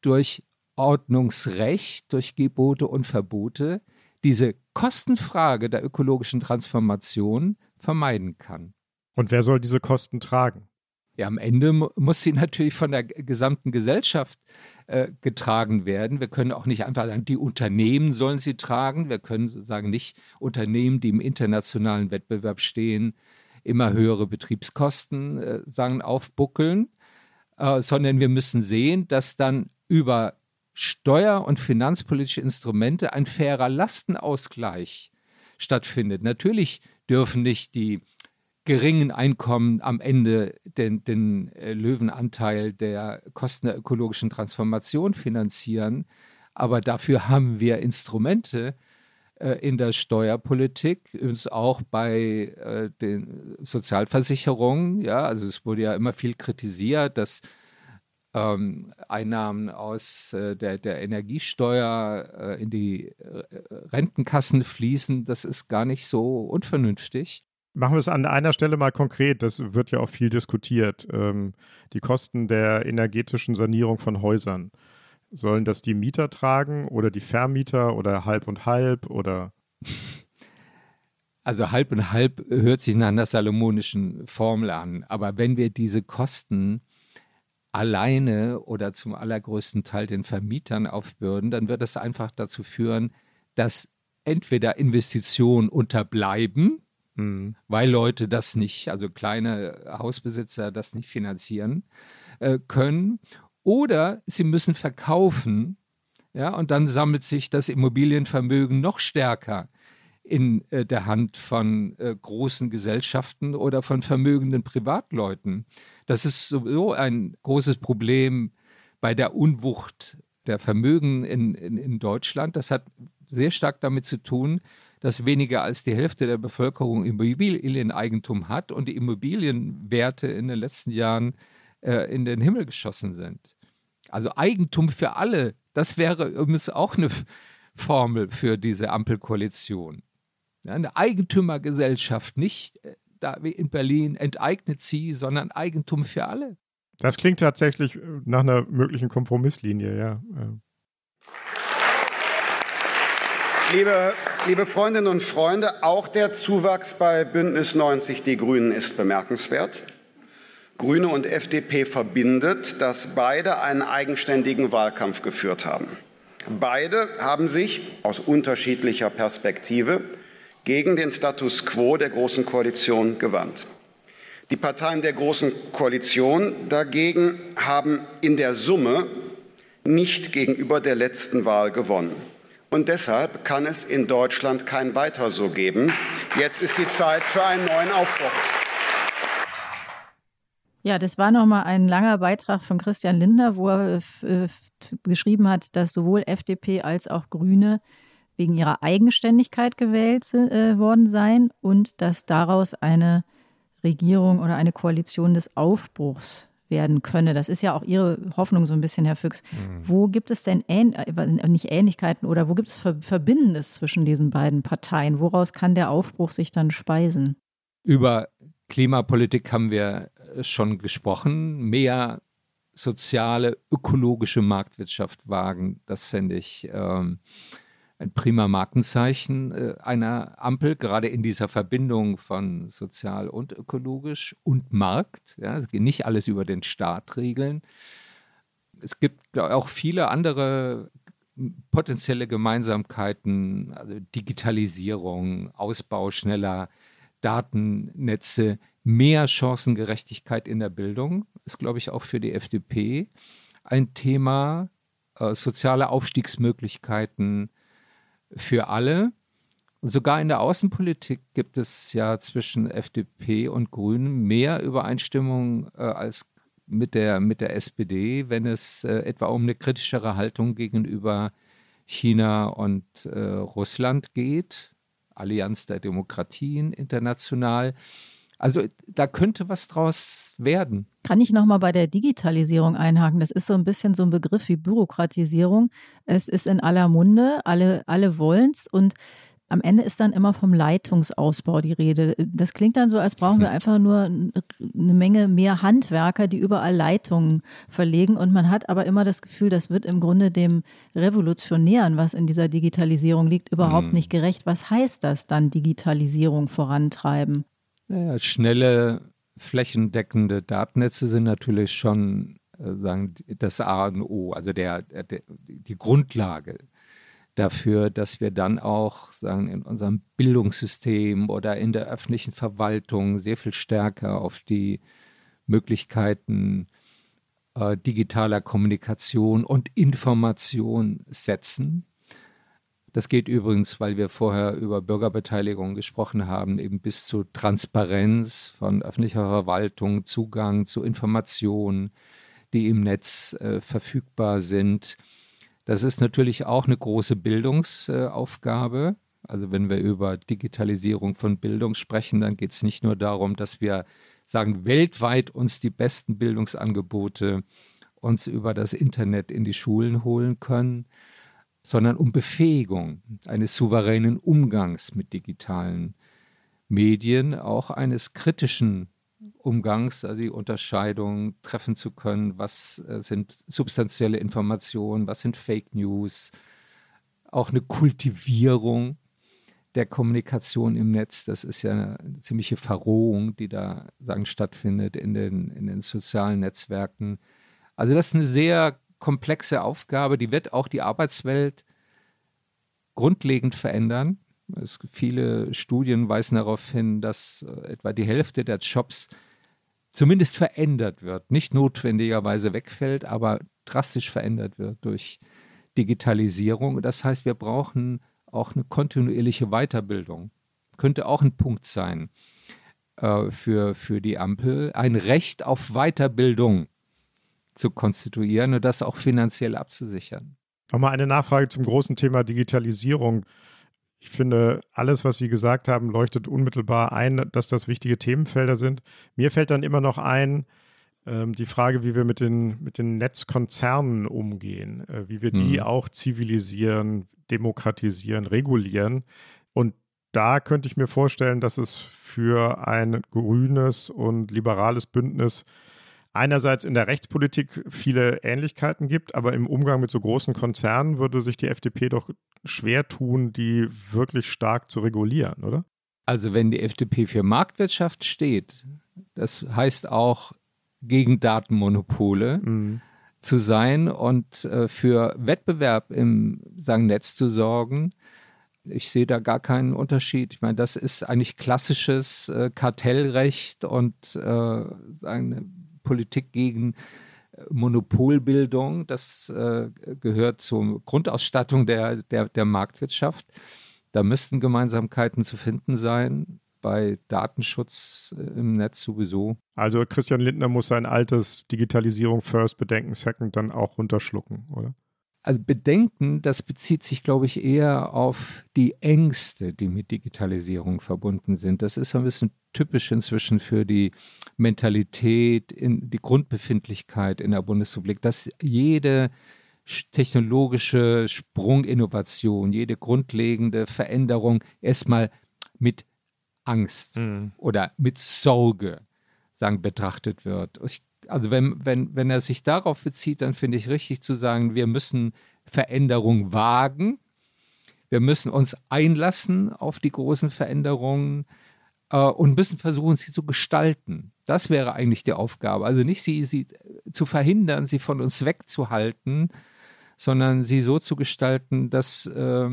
durch Ordnungsrecht, durch Gebote und Verbote diese Kostenfrage der ökologischen Transformation vermeiden kann. Und wer soll diese Kosten tragen? Ja, am Ende muss sie natürlich von der gesamten Gesellschaft äh, getragen werden. Wir können auch nicht einfach sagen, die Unternehmen sollen sie tragen. Wir können sagen, nicht Unternehmen, die im internationalen Wettbewerb stehen, immer höhere Betriebskosten äh, sagen, aufbuckeln, äh, sondern wir müssen sehen, dass dann über steuer- und finanzpolitische Instrumente ein fairer Lastenausgleich stattfindet. Natürlich dürfen nicht die geringen Einkommen am Ende den, den äh, Löwenanteil der Kosten der ökologischen Transformation finanzieren, aber dafür haben wir Instrumente äh, in der Steuerpolitik, übrigens auch bei äh, den Sozialversicherungen. Ja, also es wurde ja immer viel kritisiert, dass ähm, Einnahmen aus äh, der, der Energiesteuer äh, in die äh, Rentenkassen fließen, das ist gar nicht so unvernünftig. Machen wir es an einer Stelle mal konkret, das wird ja auch viel diskutiert, ähm, die Kosten der energetischen Sanierung von Häusern. Sollen das die Mieter tragen oder die Vermieter oder halb und halb oder? Also halb und halb hört sich nach einer salomonischen Formel an. Aber wenn wir diese Kosten alleine oder zum allergrößten Teil den Vermietern aufbürden, dann wird das einfach dazu führen, dass entweder Investitionen unterbleiben, mhm. weil Leute das nicht, also kleine Hausbesitzer das nicht finanzieren äh, können, oder sie müssen verkaufen, ja, und dann sammelt sich das Immobilienvermögen noch stärker in äh, der Hand von äh, großen Gesellschaften oder von vermögenden Privatleuten. Das ist sowieso ein großes Problem bei der Unwucht der Vermögen in, in, in Deutschland. Das hat sehr stark damit zu tun, dass weniger als die Hälfte der Bevölkerung Immobilieneigentum hat und die Immobilienwerte in den letzten Jahren äh, in den Himmel geschossen sind. Also Eigentum für alle, das wäre übrigens auch eine Formel für diese Ampelkoalition. Ja, eine Eigentümergesellschaft, nicht äh, da wie in Berlin enteignet sie, sondern Eigentum für alle. Das klingt tatsächlich äh, nach einer möglichen Kompromisslinie, ja. Liebe, liebe Freundinnen und Freunde, auch der Zuwachs bei Bündnis 90 Die Grünen ist bemerkenswert. Grüne und FDP verbindet, dass beide einen eigenständigen Wahlkampf geführt haben. Beide haben sich aus unterschiedlicher Perspektive gegen den Status quo der Großen Koalition gewandt. Die Parteien der Großen Koalition dagegen haben in der Summe nicht gegenüber der letzten Wahl gewonnen. Und deshalb kann es in Deutschland kein Weiter so geben. Jetzt ist die Zeit für einen neuen Aufbruch. Ja, das war nochmal ein langer Beitrag von Christian Lindner, wo er äh, geschrieben hat, dass sowohl FDP als auch Grüne wegen ihrer Eigenständigkeit gewählt äh, worden seien und dass daraus eine Regierung oder eine Koalition des Aufbruchs werden könne. Das ist ja auch Ihre Hoffnung so ein bisschen, Herr Füchs. Mhm. Wo gibt es denn Ähn äh, nicht Ähnlichkeiten oder wo gibt es Verbindendes zwischen diesen beiden Parteien? Woraus kann der Aufbruch sich dann speisen? Über Klimapolitik haben wir äh, schon gesprochen. Mehr soziale, ökologische Marktwirtschaft wagen, das fände ich ähm, ein prima Markenzeichen äh, einer Ampel, gerade in dieser Verbindung von sozial und ökologisch und Markt. Ja, es geht nicht alles über den Staat regeln. Es gibt auch viele andere potenzielle Gemeinsamkeiten, also Digitalisierung, Ausbau schneller Datennetze, mehr Chancengerechtigkeit in der Bildung ist, glaube ich, auch für die FDP ein Thema. Äh, soziale Aufstiegsmöglichkeiten, für alle. Und sogar in der Außenpolitik gibt es ja zwischen FDP und Grünen mehr Übereinstimmung äh, als mit der, mit der SPD, wenn es äh, etwa um eine kritischere Haltung gegenüber China und äh, Russland geht. Allianz der Demokratien international. Also da könnte was draus werden. Kann ich nochmal bei der Digitalisierung einhaken? Das ist so ein bisschen so ein Begriff wie Bürokratisierung. Es ist in aller Munde, alle, alle wollen es und am Ende ist dann immer vom Leitungsausbau die Rede. Das klingt dann so, als brauchen wir hm. einfach nur eine Menge mehr Handwerker, die überall Leitungen verlegen. Und man hat aber immer das Gefühl, das wird im Grunde dem Revolutionären, was in dieser Digitalisierung liegt, überhaupt mhm. nicht gerecht. Was heißt das dann, Digitalisierung vorantreiben? Naja, schnelle, flächendeckende Datennetze sind natürlich schon äh, sagen, das A und O, also der, der, die Grundlage dafür, dass wir dann auch sagen, in unserem Bildungssystem oder in der öffentlichen Verwaltung sehr viel stärker auf die Möglichkeiten äh, digitaler Kommunikation und Information setzen. Das geht übrigens, weil wir vorher über Bürgerbeteiligung gesprochen haben, eben bis zu Transparenz von öffentlicher Verwaltung, Zugang zu Informationen, die im Netz äh, verfügbar sind. Das ist natürlich auch eine große Bildungsaufgabe. Äh, also wenn wir über Digitalisierung von Bildung sprechen, dann geht es nicht nur darum, dass wir sagen, weltweit uns die besten Bildungsangebote uns über das Internet in die Schulen holen können, sondern um Befähigung eines souveränen Umgangs mit digitalen Medien, auch eines kritischen Umgangs, also die Unterscheidung treffen zu können, was äh, sind substanzielle Informationen, was sind Fake News, auch eine Kultivierung der Kommunikation im Netz. Das ist ja eine ziemliche Verrohung, die da sagen, stattfindet in den, in den sozialen Netzwerken. Also das ist eine sehr komplexe Aufgabe, die wird auch die Arbeitswelt grundlegend verändern. Es viele Studien weisen darauf hin, dass äh, etwa die Hälfte der Jobs zumindest verändert wird, nicht notwendigerweise wegfällt, aber drastisch verändert wird durch Digitalisierung. Das heißt, wir brauchen auch eine kontinuierliche Weiterbildung. Könnte auch ein Punkt sein äh, für, für die Ampel, ein Recht auf Weiterbildung zu konstituieren und das auch finanziell abzusichern. Nochmal eine Nachfrage zum großen Thema Digitalisierung. Ich finde, alles, was Sie gesagt haben, leuchtet unmittelbar ein, dass das wichtige Themenfelder sind. Mir fällt dann immer noch ein, ähm, die Frage, wie wir mit den, mit den Netzkonzernen umgehen, äh, wie wir mhm. die auch zivilisieren, demokratisieren, regulieren. Und da könnte ich mir vorstellen, dass es für ein grünes und liberales Bündnis einerseits in der Rechtspolitik viele Ähnlichkeiten gibt, aber im Umgang mit so großen Konzernen würde sich die FDP doch schwer tun, die wirklich stark zu regulieren, oder? Also wenn die FDP für Marktwirtschaft steht, das heißt auch gegen Datenmonopole mhm. zu sein und äh, für Wettbewerb im sagen, Netz zu sorgen, ich sehe da gar keinen Unterschied. Ich meine, das ist eigentlich klassisches äh, Kartellrecht und äh, sagen, Politik gegen äh, Monopolbildung. Das äh, gehört zur Grundausstattung der, der, der Marktwirtschaft. Da müssten Gemeinsamkeiten zu finden sein bei Datenschutz äh, im Netz sowieso. Also Christian Lindner muss sein altes Digitalisierung First, Bedenken Second dann auch runterschlucken, oder? also Bedenken, das bezieht sich, glaube ich, eher auf die Ängste, die mit Digitalisierung verbunden sind. Das ist so ein bisschen typisch inzwischen für die Mentalität, in die Grundbefindlichkeit in der Bundesrepublik, dass jede technologische Sprunginnovation, jede grundlegende Veränderung erstmal mit Angst mhm. oder mit Sorge sagen, betrachtet wird. Ich also wenn, wenn, wenn er sich darauf bezieht, dann finde ich richtig zu sagen, wir müssen Veränderung wagen. Wir müssen uns einlassen auf die großen Veränderungen äh, und müssen versuchen, sie zu gestalten. Das wäre eigentlich die Aufgabe. Also nicht sie, sie zu verhindern, sie von uns wegzuhalten, sondern sie so zu gestalten, dass äh,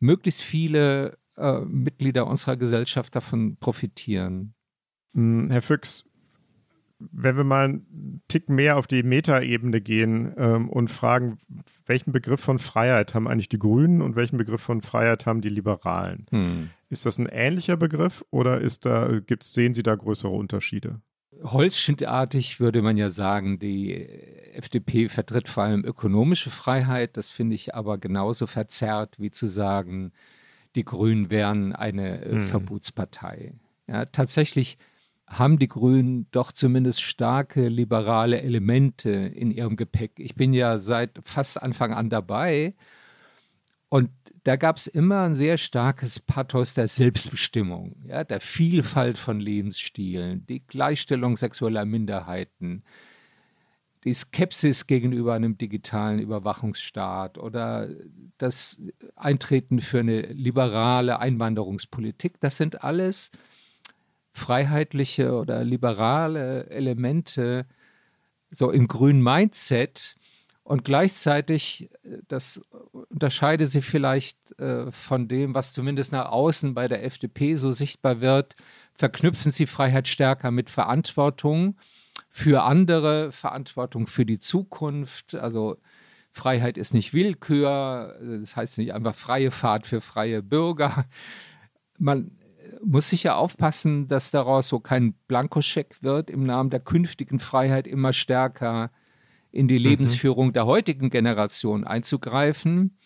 möglichst viele äh, Mitglieder unserer Gesellschaft davon profitieren. Hm, Herr Füchs, wenn wir mal einen Tick mehr auf die Metaebene gehen ähm, und fragen, welchen Begriff von Freiheit haben eigentlich die Grünen und welchen Begriff von Freiheit haben die Liberalen? Hm. Ist das ein ähnlicher Begriff oder ist da, gibt's, sehen Sie da größere Unterschiede? Holzschnittartig würde man ja sagen, die FDP vertritt vor allem ökonomische Freiheit. Das finde ich aber genauso verzerrt, wie zu sagen, die Grünen wären eine äh, hm. Verbotspartei. Ja, tatsächlich haben die Grünen doch zumindest starke liberale Elemente in ihrem Gepäck. Ich bin ja seit fast Anfang an dabei und da gab es immer ein sehr starkes Pathos der Selbstbestimmung, ja, der Vielfalt von Lebensstilen, die Gleichstellung sexueller Minderheiten, die Skepsis gegenüber einem digitalen Überwachungsstaat oder das Eintreten für eine liberale Einwanderungspolitik. Das sind alles freiheitliche oder liberale Elemente so im grünen Mindset und gleichzeitig, äh, das unterscheide sie vielleicht äh, von dem, was zumindest nach außen bei der FDP so sichtbar wird, verknüpfen sie Freiheit stärker mit Verantwortung für andere, Verantwortung für die Zukunft. Also Freiheit ist nicht Willkür, das heißt nicht einfach freie Fahrt für freie Bürger. Man muss sicher aufpassen, dass daraus so kein Blankoscheck wird, im Namen der künftigen Freiheit immer stärker in die mhm. Lebensführung mhm. der heutigen Generation einzugreifen.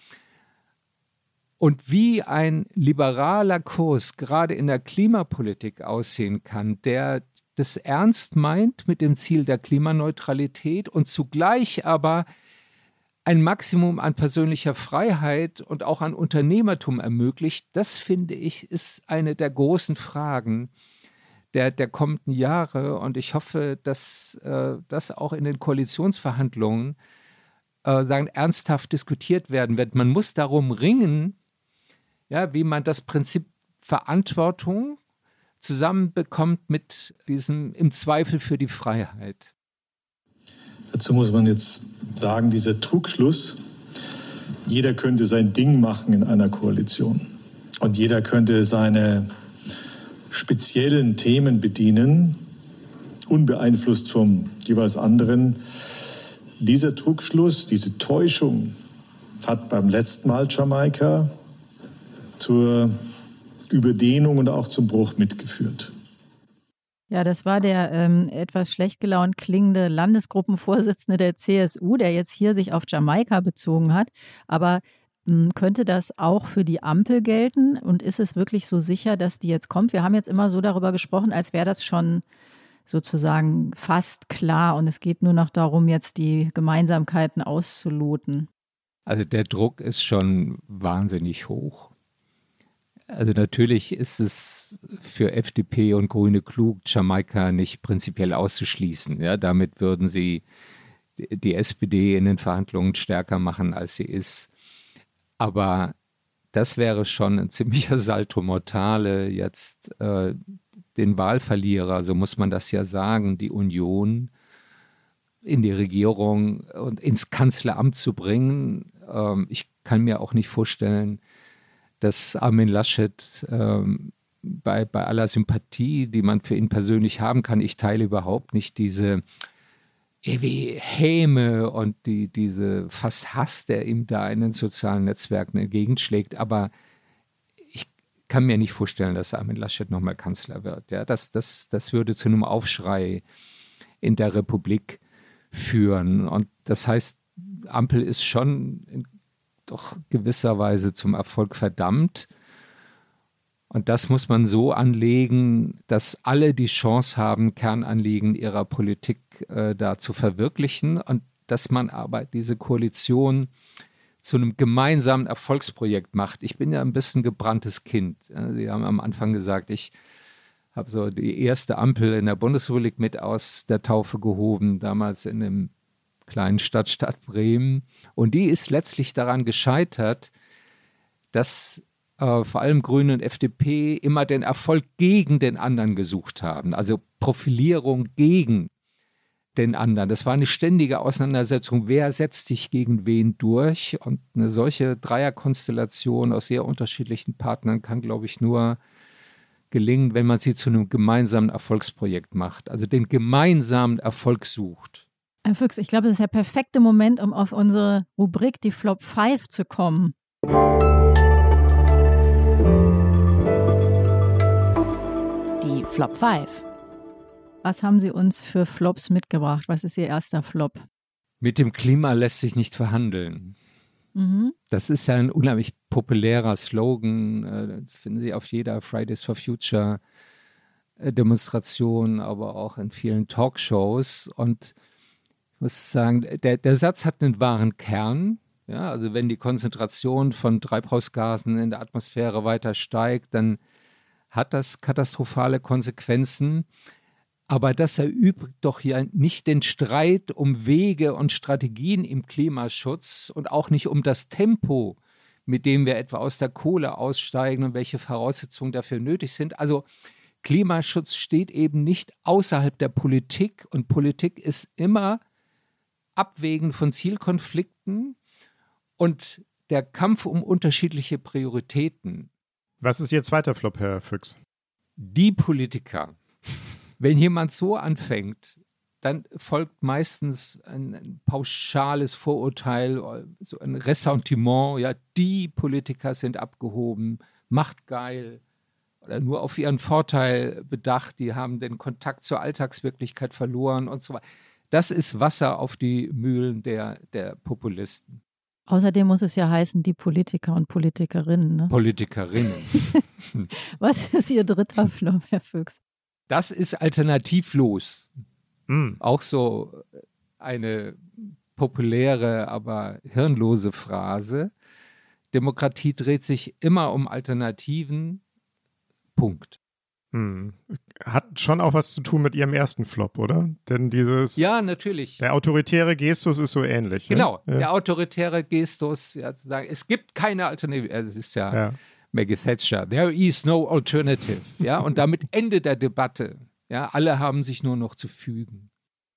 Und wie ein liberaler Kurs gerade in der Klimapolitik aussehen kann, der das ernst meint mit dem Ziel der Klimaneutralität und zugleich aber ein Maximum an persönlicher Freiheit und auch an Unternehmertum ermöglicht, das finde ich, ist eine der großen Fragen, der, der kommenden Jahre. Und ich hoffe, dass äh, das auch in den Koalitionsverhandlungen äh, sagen, ernsthaft diskutiert werden wird. Man muss darum ringen, ja, wie man das Prinzip Verantwortung zusammenbekommt mit diesem im Zweifel für die Freiheit. Dazu muss man jetzt sagen, dieser Trugschluss, jeder könnte sein Ding machen in einer Koalition und jeder könnte seine speziellen Themen bedienen, unbeeinflusst vom jeweils anderen. Dieser Trugschluss, diese Täuschung hat beim letzten Mal Jamaika zur Überdehnung und auch zum Bruch mitgeführt. Ja, das war der ähm, etwas schlecht gelaunt klingende Landesgruppenvorsitzende der CSU, der jetzt hier sich auf Jamaika bezogen hat. Aber hm, könnte das auch für die Ampel gelten? Und ist es wirklich so sicher, dass die jetzt kommt? Wir haben jetzt immer so darüber gesprochen, als wäre das schon sozusagen fast klar und es geht nur noch darum, jetzt die Gemeinsamkeiten auszuloten. Also der Druck ist schon wahnsinnig hoch. Also natürlich ist es für FDP und Grüne klug, Jamaika nicht prinzipiell auszuschließen. Ja, damit würden sie die SPD in den Verhandlungen stärker machen, als sie ist. Aber das wäre schon ein ziemlicher Salto mortale, jetzt äh, den Wahlverlierer, so muss man das ja sagen, die Union in die Regierung und ins Kanzleramt zu bringen. Ähm, ich kann mir auch nicht vorstellen, dass Armin Laschet ähm, bei, bei aller Sympathie, die man für ihn persönlich haben kann, ich teile überhaupt nicht diese ewig Häme und die, diese fast Hass, der ihm da in den sozialen Netzwerken entgegenschlägt. Aber ich kann mir nicht vorstellen, dass Armin Laschet nochmal Kanzler wird. Ja, das, das, das würde zu einem Aufschrei in der Republik führen. Und das heißt, Ampel ist schon doch gewisserweise zum Erfolg verdammt. Und das muss man so anlegen, dass alle die Chance haben, Kernanliegen ihrer Politik äh, da zu verwirklichen und dass man aber diese Koalition zu einem gemeinsamen Erfolgsprojekt macht. Ich bin ja ein bisschen gebranntes Kind. Sie haben am Anfang gesagt, ich habe so die erste Ampel in der Bundesrepublik mit aus der Taufe gehoben, damals in einem kleinen Stadt, Stadt Bremen. Und die ist letztlich daran gescheitert, dass äh, vor allem Grüne und FDP immer den Erfolg gegen den anderen gesucht haben, also Profilierung gegen den anderen. Das war eine ständige Auseinandersetzung, wer setzt sich gegen wen durch. Und eine solche Dreierkonstellation aus sehr unterschiedlichen Partnern kann, glaube ich, nur gelingen, wenn man sie zu einem gemeinsamen Erfolgsprojekt macht, also den gemeinsamen Erfolg sucht. Herr Fuchs, ich glaube, das ist der perfekte Moment, um auf unsere Rubrik, die Flop 5, zu kommen. Die Flop 5. Was haben Sie uns für Flops mitgebracht? Was ist Ihr erster Flop? Mit dem Klima lässt sich nicht verhandeln. Mhm. Das ist ja ein unheimlich populärer Slogan. Äh, das finden Sie auf jeder Fridays for Future äh, Demonstration, aber auch in vielen Talkshows. Und ich muss sagen, der, der Satz hat einen wahren Kern. Ja, also wenn die Konzentration von Treibhausgasen in der Atmosphäre weiter steigt, dann hat das katastrophale Konsequenzen. Aber das erübrigt doch hier nicht den Streit um Wege und Strategien im Klimaschutz und auch nicht um das Tempo, mit dem wir etwa aus der Kohle aussteigen und welche Voraussetzungen dafür nötig sind. Also Klimaschutz steht eben nicht außerhalb der Politik und Politik ist immer Abwägen von Zielkonflikten und der Kampf um unterschiedliche Prioritäten. Was ist Ihr zweiter Flop, Herr Füchs? Die Politiker. Wenn jemand so anfängt, dann folgt meistens ein, ein, pauschales Vorurteil, so ein Ressentiment, ja, die Politiker sind abgehoben, machtgeil oder nur auf ihren Vorteil bedacht, die haben den Kontakt zur Alltagswirklichkeit verloren und so weiter. Das ist Wasser auf die Mühlen der, der Populisten. Außerdem muss es ja heißen, die Politiker und Politikerinnen. Ne? Politikerinnen. Was ist Ihr dritter Flop, Herr Füchs? Das ist alternativlos. Mm. Auch so eine populäre, aber hirnlose Phrase. Demokratie dreht sich immer um Alternativen. Punkt. Hm. Hat schon auch was zu tun mit ihrem ersten Flop, oder? Denn dieses. Ja, natürlich. Der autoritäre Gestus ist so ähnlich. Ne? Genau, ne? ja. der autoritäre Gestus, ja, zu sagen, es gibt keine Alternative. Es ist ja, ja, Maggie Thatcher. There is no alternative. Ja, und damit Ende der Debatte. Ja, alle haben sich nur noch zu fügen.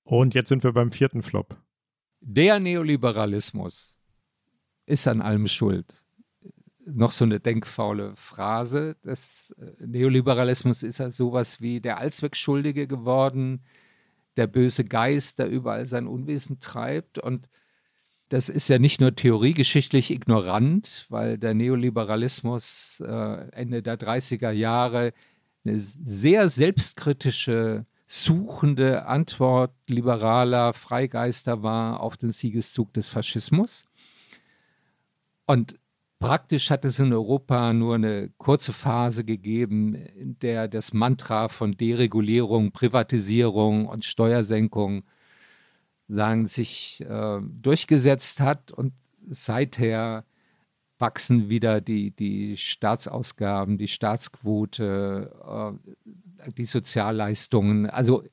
Und jetzt sind wir beim vierten Flop. Der Neoliberalismus ist an allem schuld noch so eine denkfaule Phrase. Das äh, Neoliberalismus ist ja sowas wie der Allzweckschuldige geworden, der böse Geist, der überall sein Unwesen treibt. Und das ist ja nicht nur theoriegeschichtlich ignorant, weil der Neoliberalismus äh, Ende der 30er Jahre eine sehr selbstkritische, suchende Antwort liberaler Freigeister war auf den Siegeszug des Faschismus. Und Praktisch hat es in Europa nur eine kurze Phase gegeben, in der das Mantra von Deregulierung, Privatisierung und Steuersenkung sagen, sich äh, durchgesetzt hat und seither wachsen wieder die, die Staatsausgaben, die Staatsquote, äh, die Sozialleistungen. Also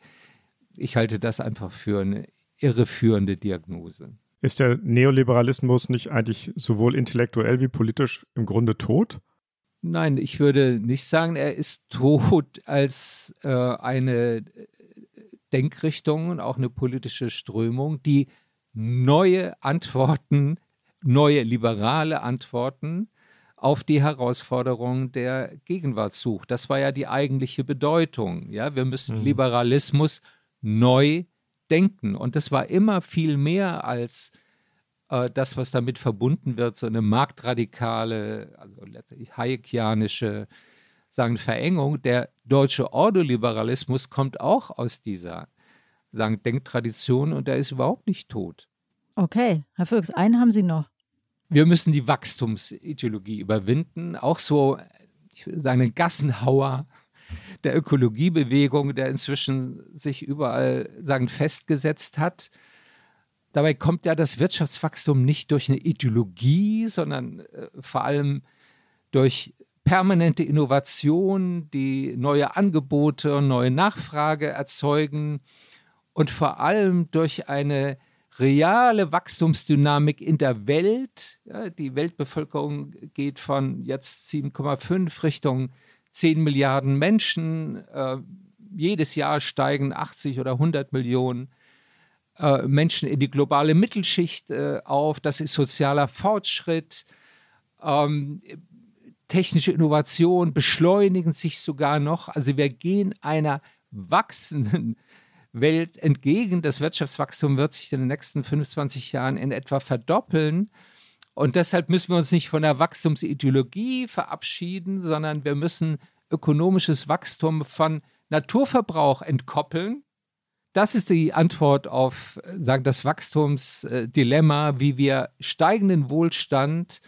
ich halte das einfach für eine irreführende Diagnose. Ist der Neoliberalismus nicht eigentlich sowohl intellektuell wie politisch im Grunde tot? Nein, ich würde nicht sagen, er ist tot als äh, eine Denkrichtung und auch eine politische Strömung, die neue Antworten, neue liberale Antworten auf die Herausforderungen der Gegenwart sucht. Das war ja die eigentliche Bedeutung. Ja, wir müssen mhm. Liberalismus neu denken. Und das war immer viel mehr als äh, das, was damit verbunden wird, so eine marktradikale, also hayekianische sagen, Verengung. Der deutsche Ordoliberalismus kommt auch aus dieser sagen, Denktradition und der ist überhaupt nicht tot. Okay, Herr Füchs, einen haben Sie noch. Wir müssen die Wachstumsideologie überwinden, auch so, ich würde sagen, einen Gassenhauer der Ökologiebewegung, der inzwischen sich überall sagen, festgesetzt hat. Dabei kommt ja das Wirtschaftswachstum nicht durch eine Ideologie, sondern äh, vor allem durch permanente Innovation, die neue Angebote und neue Nachfrage erzeugen und vor allem durch eine reale Wachstumsdynamik in der Welt. Ja, die Weltbevölkerung geht von jetzt 7,5 Richtung 10 Milliarden Menschen. Äh, jedes Jahr steigen 80 oder 100 Millionen äh, Menschen in die globale Mittelschicht äh, auf. Das ist sozialer Fortschritt. Ähm, technische Innovationen beschleunigen sich sogar noch. Also wir gehen einer wachsenden Welt entgegen. Das Wirtschaftswachstum wird sich in den nächsten 25 Jahren in etwa verdoppeln. Und deshalb müssen wir uns nicht von der Wachstumsideologie verabschieden, sondern wir müssen ökonomisches Wachstum von Naturverbrauch entkoppeln. Das ist die Antwort auf sagen, das Wachstumsdilemma, wie wir steigenden Wohlstand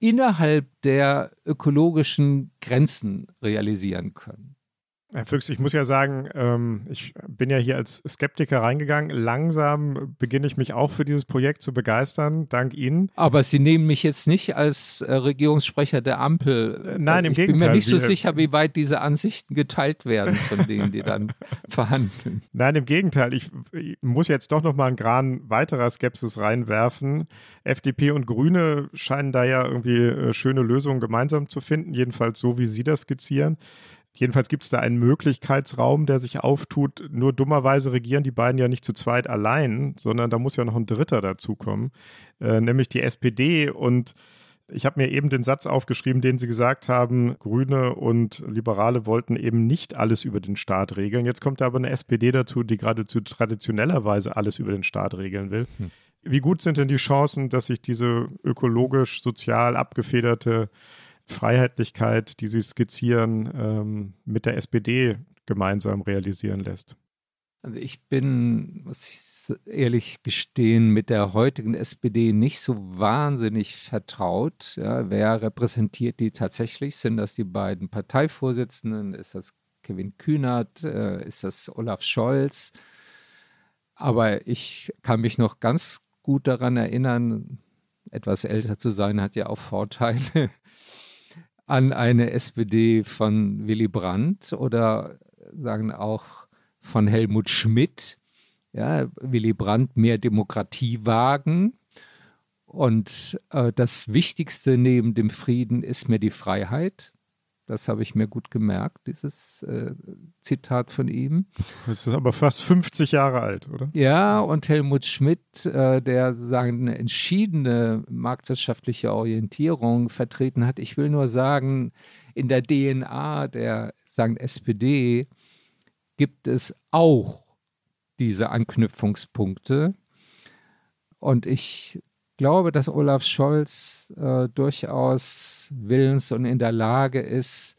innerhalb der ökologischen Grenzen realisieren können. Herr Füchs, ich muss ja sagen, ähm, ich bin ja hier als Skeptiker reingegangen. Langsam beginne ich mich auch für dieses Projekt zu begeistern, dank Ihnen. Aber Sie nehmen mich jetzt nicht als äh, Regierungssprecher der Ampel. Äh, nein, im ich Gegenteil. Ich bin mir nicht so sicher, wie weit diese Ansichten geteilt werden von denen, die dann verhandeln. Nein, im Gegenteil. Ich, muss jetzt doch noch mal einen Gran weiterer Skepsis reinwerfen. FDP und Grüne scheinen da ja irgendwie äh, schöne Lösungen gemeinsam zu finden, jedenfalls so, wie Sie das skizzieren. Jedenfalls gibt es da einen Möglichkeitsraum, der sich auftut. Nur dummerweise regieren die beiden ja nicht zu zweit allein, sondern da muss ja noch ein Dritter dazukommen, äh, nämlich die SPD. Und ich habe mir eben den Satz aufgeschrieben, den Sie gesagt haben, Grüne und Liberale wollten eben nicht alles über den Staat regeln. Jetzt kommt da aber eine SPD dazu, die geradezu traditionellerweise alles über den Staat regeln will. Hm. Wie gut sind denn die Chancen, dass sich diese ökologisch, sozial abgefederte Freiheitlichkeit, die Sie skizzieren, ähm, mit der SPD gemeinsam realisieren lässt? Also ich bin, muss ich ehrlich gestehen, mit der heutigen SPD nicht so wahnsinnig vertraut. Ja, wer repräsentiert die tatsächlich? Sind das die beiden Parteivorsitzenden? Ist das Kevin Kühnert? Äh, ist das Olaf Scholz? Aber ich kann mich noch ganz gut daran erinnern, etwas älter zu sein hat ja auch Vorteile an eine SPD von Willy Brandt oder sagen auch von Helmut Schmidt. Ja, Willy Brandt mehr Demokratie wagen. Und äh, das Wichtigste neben dem Frieden ist mir die Freiheit. Das habe ich mir gut gemerkt, dieses äh, Zitat von ihm. Das ist aber fast 50 Jahre alt, oder? Ja, und Helmut Schmidt, äh, der sagen, eine entschiedene marktwirtschaftliche Orientierung vertreten hat. Ich will nur sagen, in der DNA der sagen SPD gibt es auch diese Anknüpfungspunkte. Und ich glaube, dass Olaf Scholz äh, durchaus willens und in der Lage ist,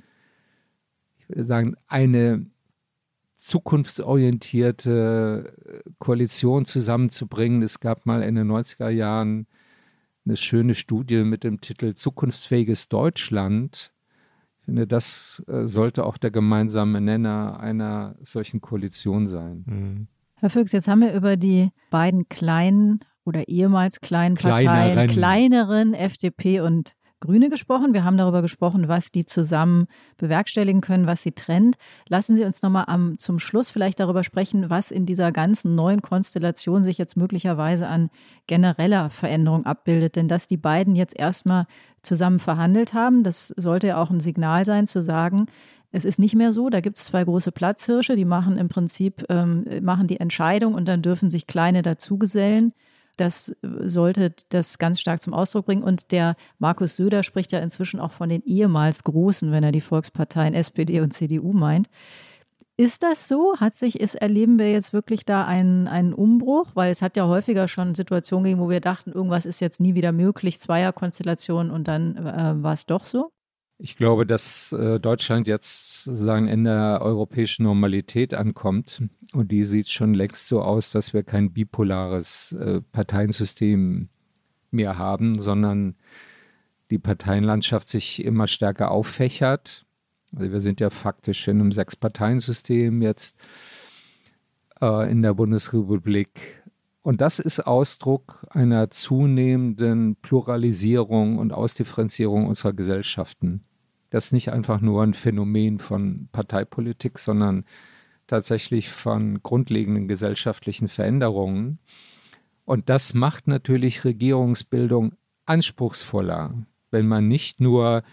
ich würde sagen, eine zukunftsorientierte äh, Koalition zusammenzubringen. Es gab mal in den 90er Jahren eine schöne Studie mit dem Titel Zukunftsfähiges Deutschland. Ich finde, das äh, sollte auch der gemeinsame Nenner einer solchen Koalition sein. Mhm. Herr Füchs, jetzt haben wir über die beiden kleinen oder ehemals kleinen Parteien, kleineren. kleineren FDP und Grüne gesprochen. Wir haben darüber gesprochen, was die zusammen bewerkstelligen können, was sie trennt. Lassen Sie uns nochmal am, zum Schluss vielleicht darüber sprechen, was in dieser ganzen neuen Konstellation sich jetzt möglicherweise an genereller Veränderung abbildet. Denn dass die beiden jetzt erstmal zusammen verhandelt haben, das sollte ja auch ein Signal sein, zu sagen, es ist nicht mehr so. Da gibt es zwei große Platzhirsche, die machen im Prinzip ähm, machen die Entscheidung und dann dürfen sich kleine dazugesellen. Das sollte das ganz stark zum Ausdruck bringen. Und der Markus Söder spricht ja inzwischen auch von den ehemals Großen, wenn er die Volksparteien SPD und CDU meint. Ist das so? Hat sich, ist, erleben wir jetzt wirklich da einen, einen Umbruch? Weil es hat ja häufiger schon Situationen gegeben, wo wir dachten, irgendwas ist jetzt nie wieder möglich, Zweierkonstellation und dann äh, war es doch so? Ich glaube, dass äh, Deutschland jetzt sozusagen in der europäischen Normalität ankommt. Und die sieht schon längst so aus, dass wir kein bipolares äh, Parteiensystem mehr haben, sondern die Parteienlandschaft sich immer stärker auffächert. Also wir sind ja faktisch in einem Sechs-Parteien-System jetzt äh, in der Bundesrepublik. Und das ist Ausdruck einer zunehmenden Pluralisierung und Ausdifferenzierung unserer Gesellschaften. Das ist nicht einfach nur ein Phänomen von Parteipolitik, sondern tatsächlich von grundlegenden gesellschaftlichen Veränderungen. Und das macht natürlich Regierungsbildung anspruchsvoller, wenn man nicht nur,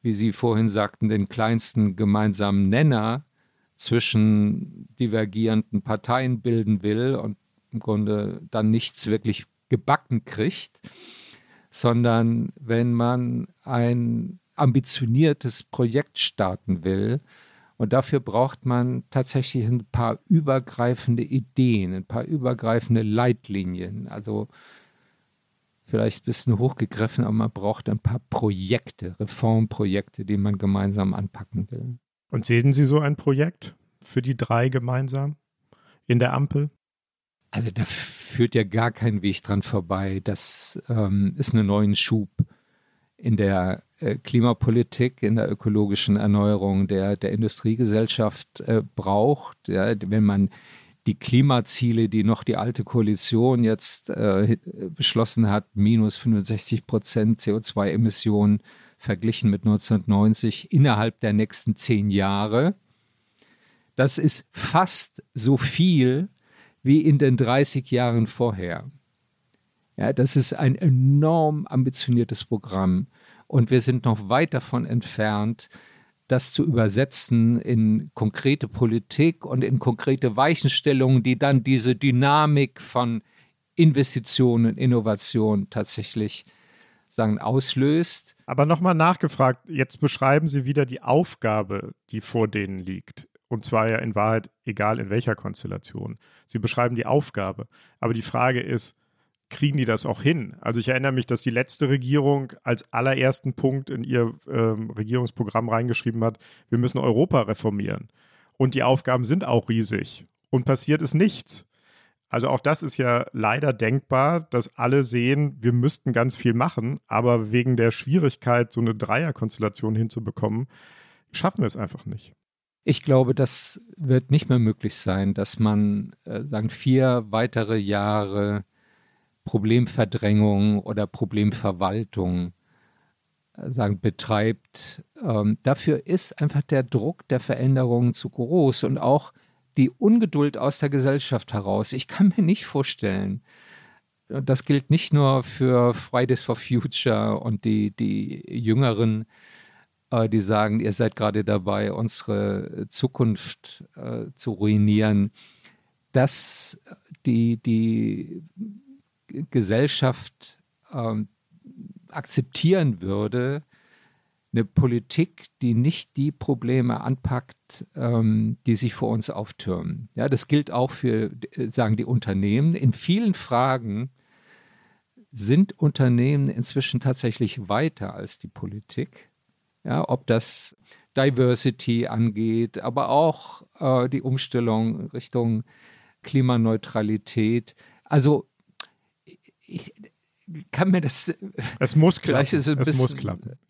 wie Sie vorhin sagten, den kleinsten gemeinsamen Nenner zwischen divergierenden Parteien bilden will und im Grunde dann nichts wirklich gebacken kriegt, sondern wenn man ein ambitioniertes Projekt starten will. Und dafür braucht man tatsächlich ein paar übergreifende Ideen, ein paar übergreifende Leitlinien. Also vielleicht ein bisschen hochgegriffen, aber man braucht ein paar Projekte, Reformprojekte, die man gemeinsam anpacken will. Und sehen Sie so ein Projekt für die drei gemeinsam in der Ampel? Also da führt ja gar kein Weg dran vorbei. Das ähm, ist einen neuen Schub in der äh, Klimapolitik, in der ökologischen Erneuerung der, der Industriegesellschaft äh, braucht. Ja, wenn man die Klimaziele, die noch die alte Koalition jetzt äh, beschlossen hat, minus 65 Prozent CO2-Emissionen verglichen mit 1990 innerhalb der nächsten zehn Jahre. Das ist fast so viel wie in den 30 Jahren vorher. Ja, das ist ein enorm ambitioniertes Programm und wir sind noch weit davon entfernt, das zu übersetzen in konkrete Politik und in konkrete Weichenstellungen, die dann diese Dynamik von Investitionen, Innovation tatsächlich sagen, auslöst. Aber nochmal nachgefragt, jetzt beschreiben Sie wieder die Aufgabe, die vor denen liegt. Und zwar ja in Wahrheit egal in welcher Konstellation. Sie beschreiben die Aufgabe. Aber die Frage ist, kriegen die das auch hin? Also ich erinnere mich, dass die letzte Regierung als allerersten Punkt in ihr ähm, Regierungsprogramm reingeschrieben hat, wir müssen Europa reformieren. Und die Aufgaben sind auch riesig. Und passiert ist nichts. Also auch das ist ja leider denkbar, dass alle sehen, wir müssten ganz viel machen, aber wegen der Schwierigkeit, so eine Dreierkonstellation hinzubekommen, schaffen wir es einfach nicht. Ich glaube, das wird nicht mehr möglich sein, dass man äh, sagen vier weitere Jahre Problemverdrängung oder Problemverwaltung sagen, betreibt, ähm, dafür ist einfach der Druck der Veränderungen zu groß und auch die Ungeduld aus der Gesellschaft heraus. Ich kann mir nicht vorstellen, das gilt nicht nur für Fridays for Future und die, die Jüngeren, äh, die sagen, ihr seid gerade dabei, unsere Zukunft äh, zu ruinieren, dass die, die Gesellschaft äh, akzeptieren würde, eine Politik, die nicht die Probleme anpackt, ähm, die sich vor uns auftürmen. Ja, das gilt auch für, äh, sagen die Unternehmen. In vielen Fragen sind Unternehmen inzwischen tatsächlich weiter als die Politik. Ja, ob das Diversity angeht, aber auch äh, die Umstellung Richtung Klimaneutralität. Also ich, kann mir das. Es muss klappen. es, es muss klappen.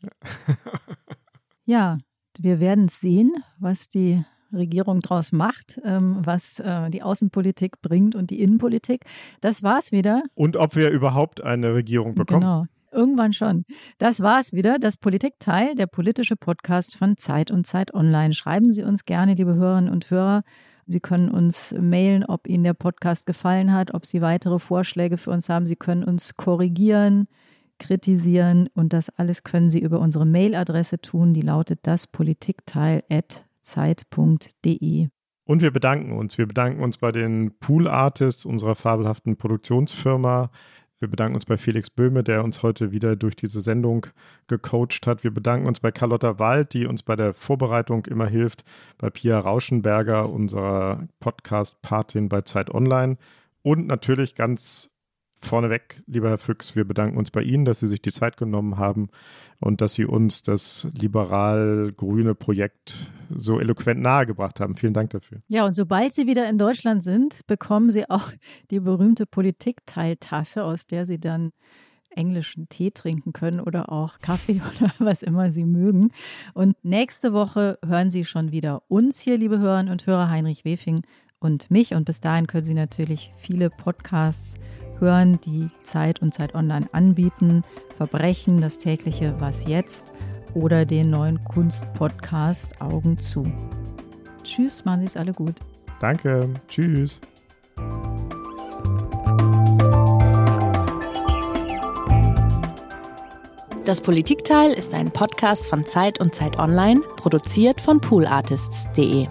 Ja, wir werden sehen, was die Regierung daraus macht, ähm, was äh, die Außenpolitik bringt und die Innenpolitik. Das war's wieder. Und ob wir überhaupt eine Regierung bekommen. Genau. Irgendwann schon. Das war's wieder, das Politikteil, der politische Podcast von Zeit und Zeit Online. Schreiben Sie uns gerne, liebe Hörerinnen und Hörer, Sie können uns mailen, ob Ihnen der Podcast gefallen hat, ob Sie weitere Vorschläge für uns haben. Sie können uns korrigieren, kritisieren und das alles können Sie über unsere Mailadresse tun, die lautet daspolitikteil.zeit.de. Und wir bedanken uns. Wir bedanken uns bei den Pool Artists unserer fabelhaften Produktionsfirma, wir bedanken uns bei Felix Böhme, der uns heute wieder durch diese Sendung gecoacht hat. Wir bedanken uns bei Carlotta Wald, die uns bei der Vorbereitung immer hilft, bei Pia Rauschenberger, unserer Podcast-Patin bei Zeit Online und natürlich ganz vorneweg, lieber Herr Füchs, wir bedanken uns bei Ihnen, dass Sie sich die Zeit genommen haben und dass Sie uns das liberal-grüne Projekt so eloquent nahegebracht haben. Vielen Dank dafür. Ja, und sobald Sie wieder in Deutschland sind, bekommen Sie auch die berühmte Politikteiltasse, aus der Sie dann englischen Tee trinken können oder auch Kaffee oder was immer Sie mögen. Und nächste Woche hören Sie schon wieder uns hier, liebe Hörerinnen und Hörer, Heinrich Wefing und mich. Und bis dahin können Sie natürlich viele Podcasts hören, die Zeit und Zeit Online anbieten. Verbrechen, das tägliche Was jetzt oder den neuen Kunstpodcast Augen zu. Tschüss, machen Sie es alle gut. Danke, tschüss. Das Politikteil ist ein Podcast von Zeit und Zeit Online, produziert von poolartists.de.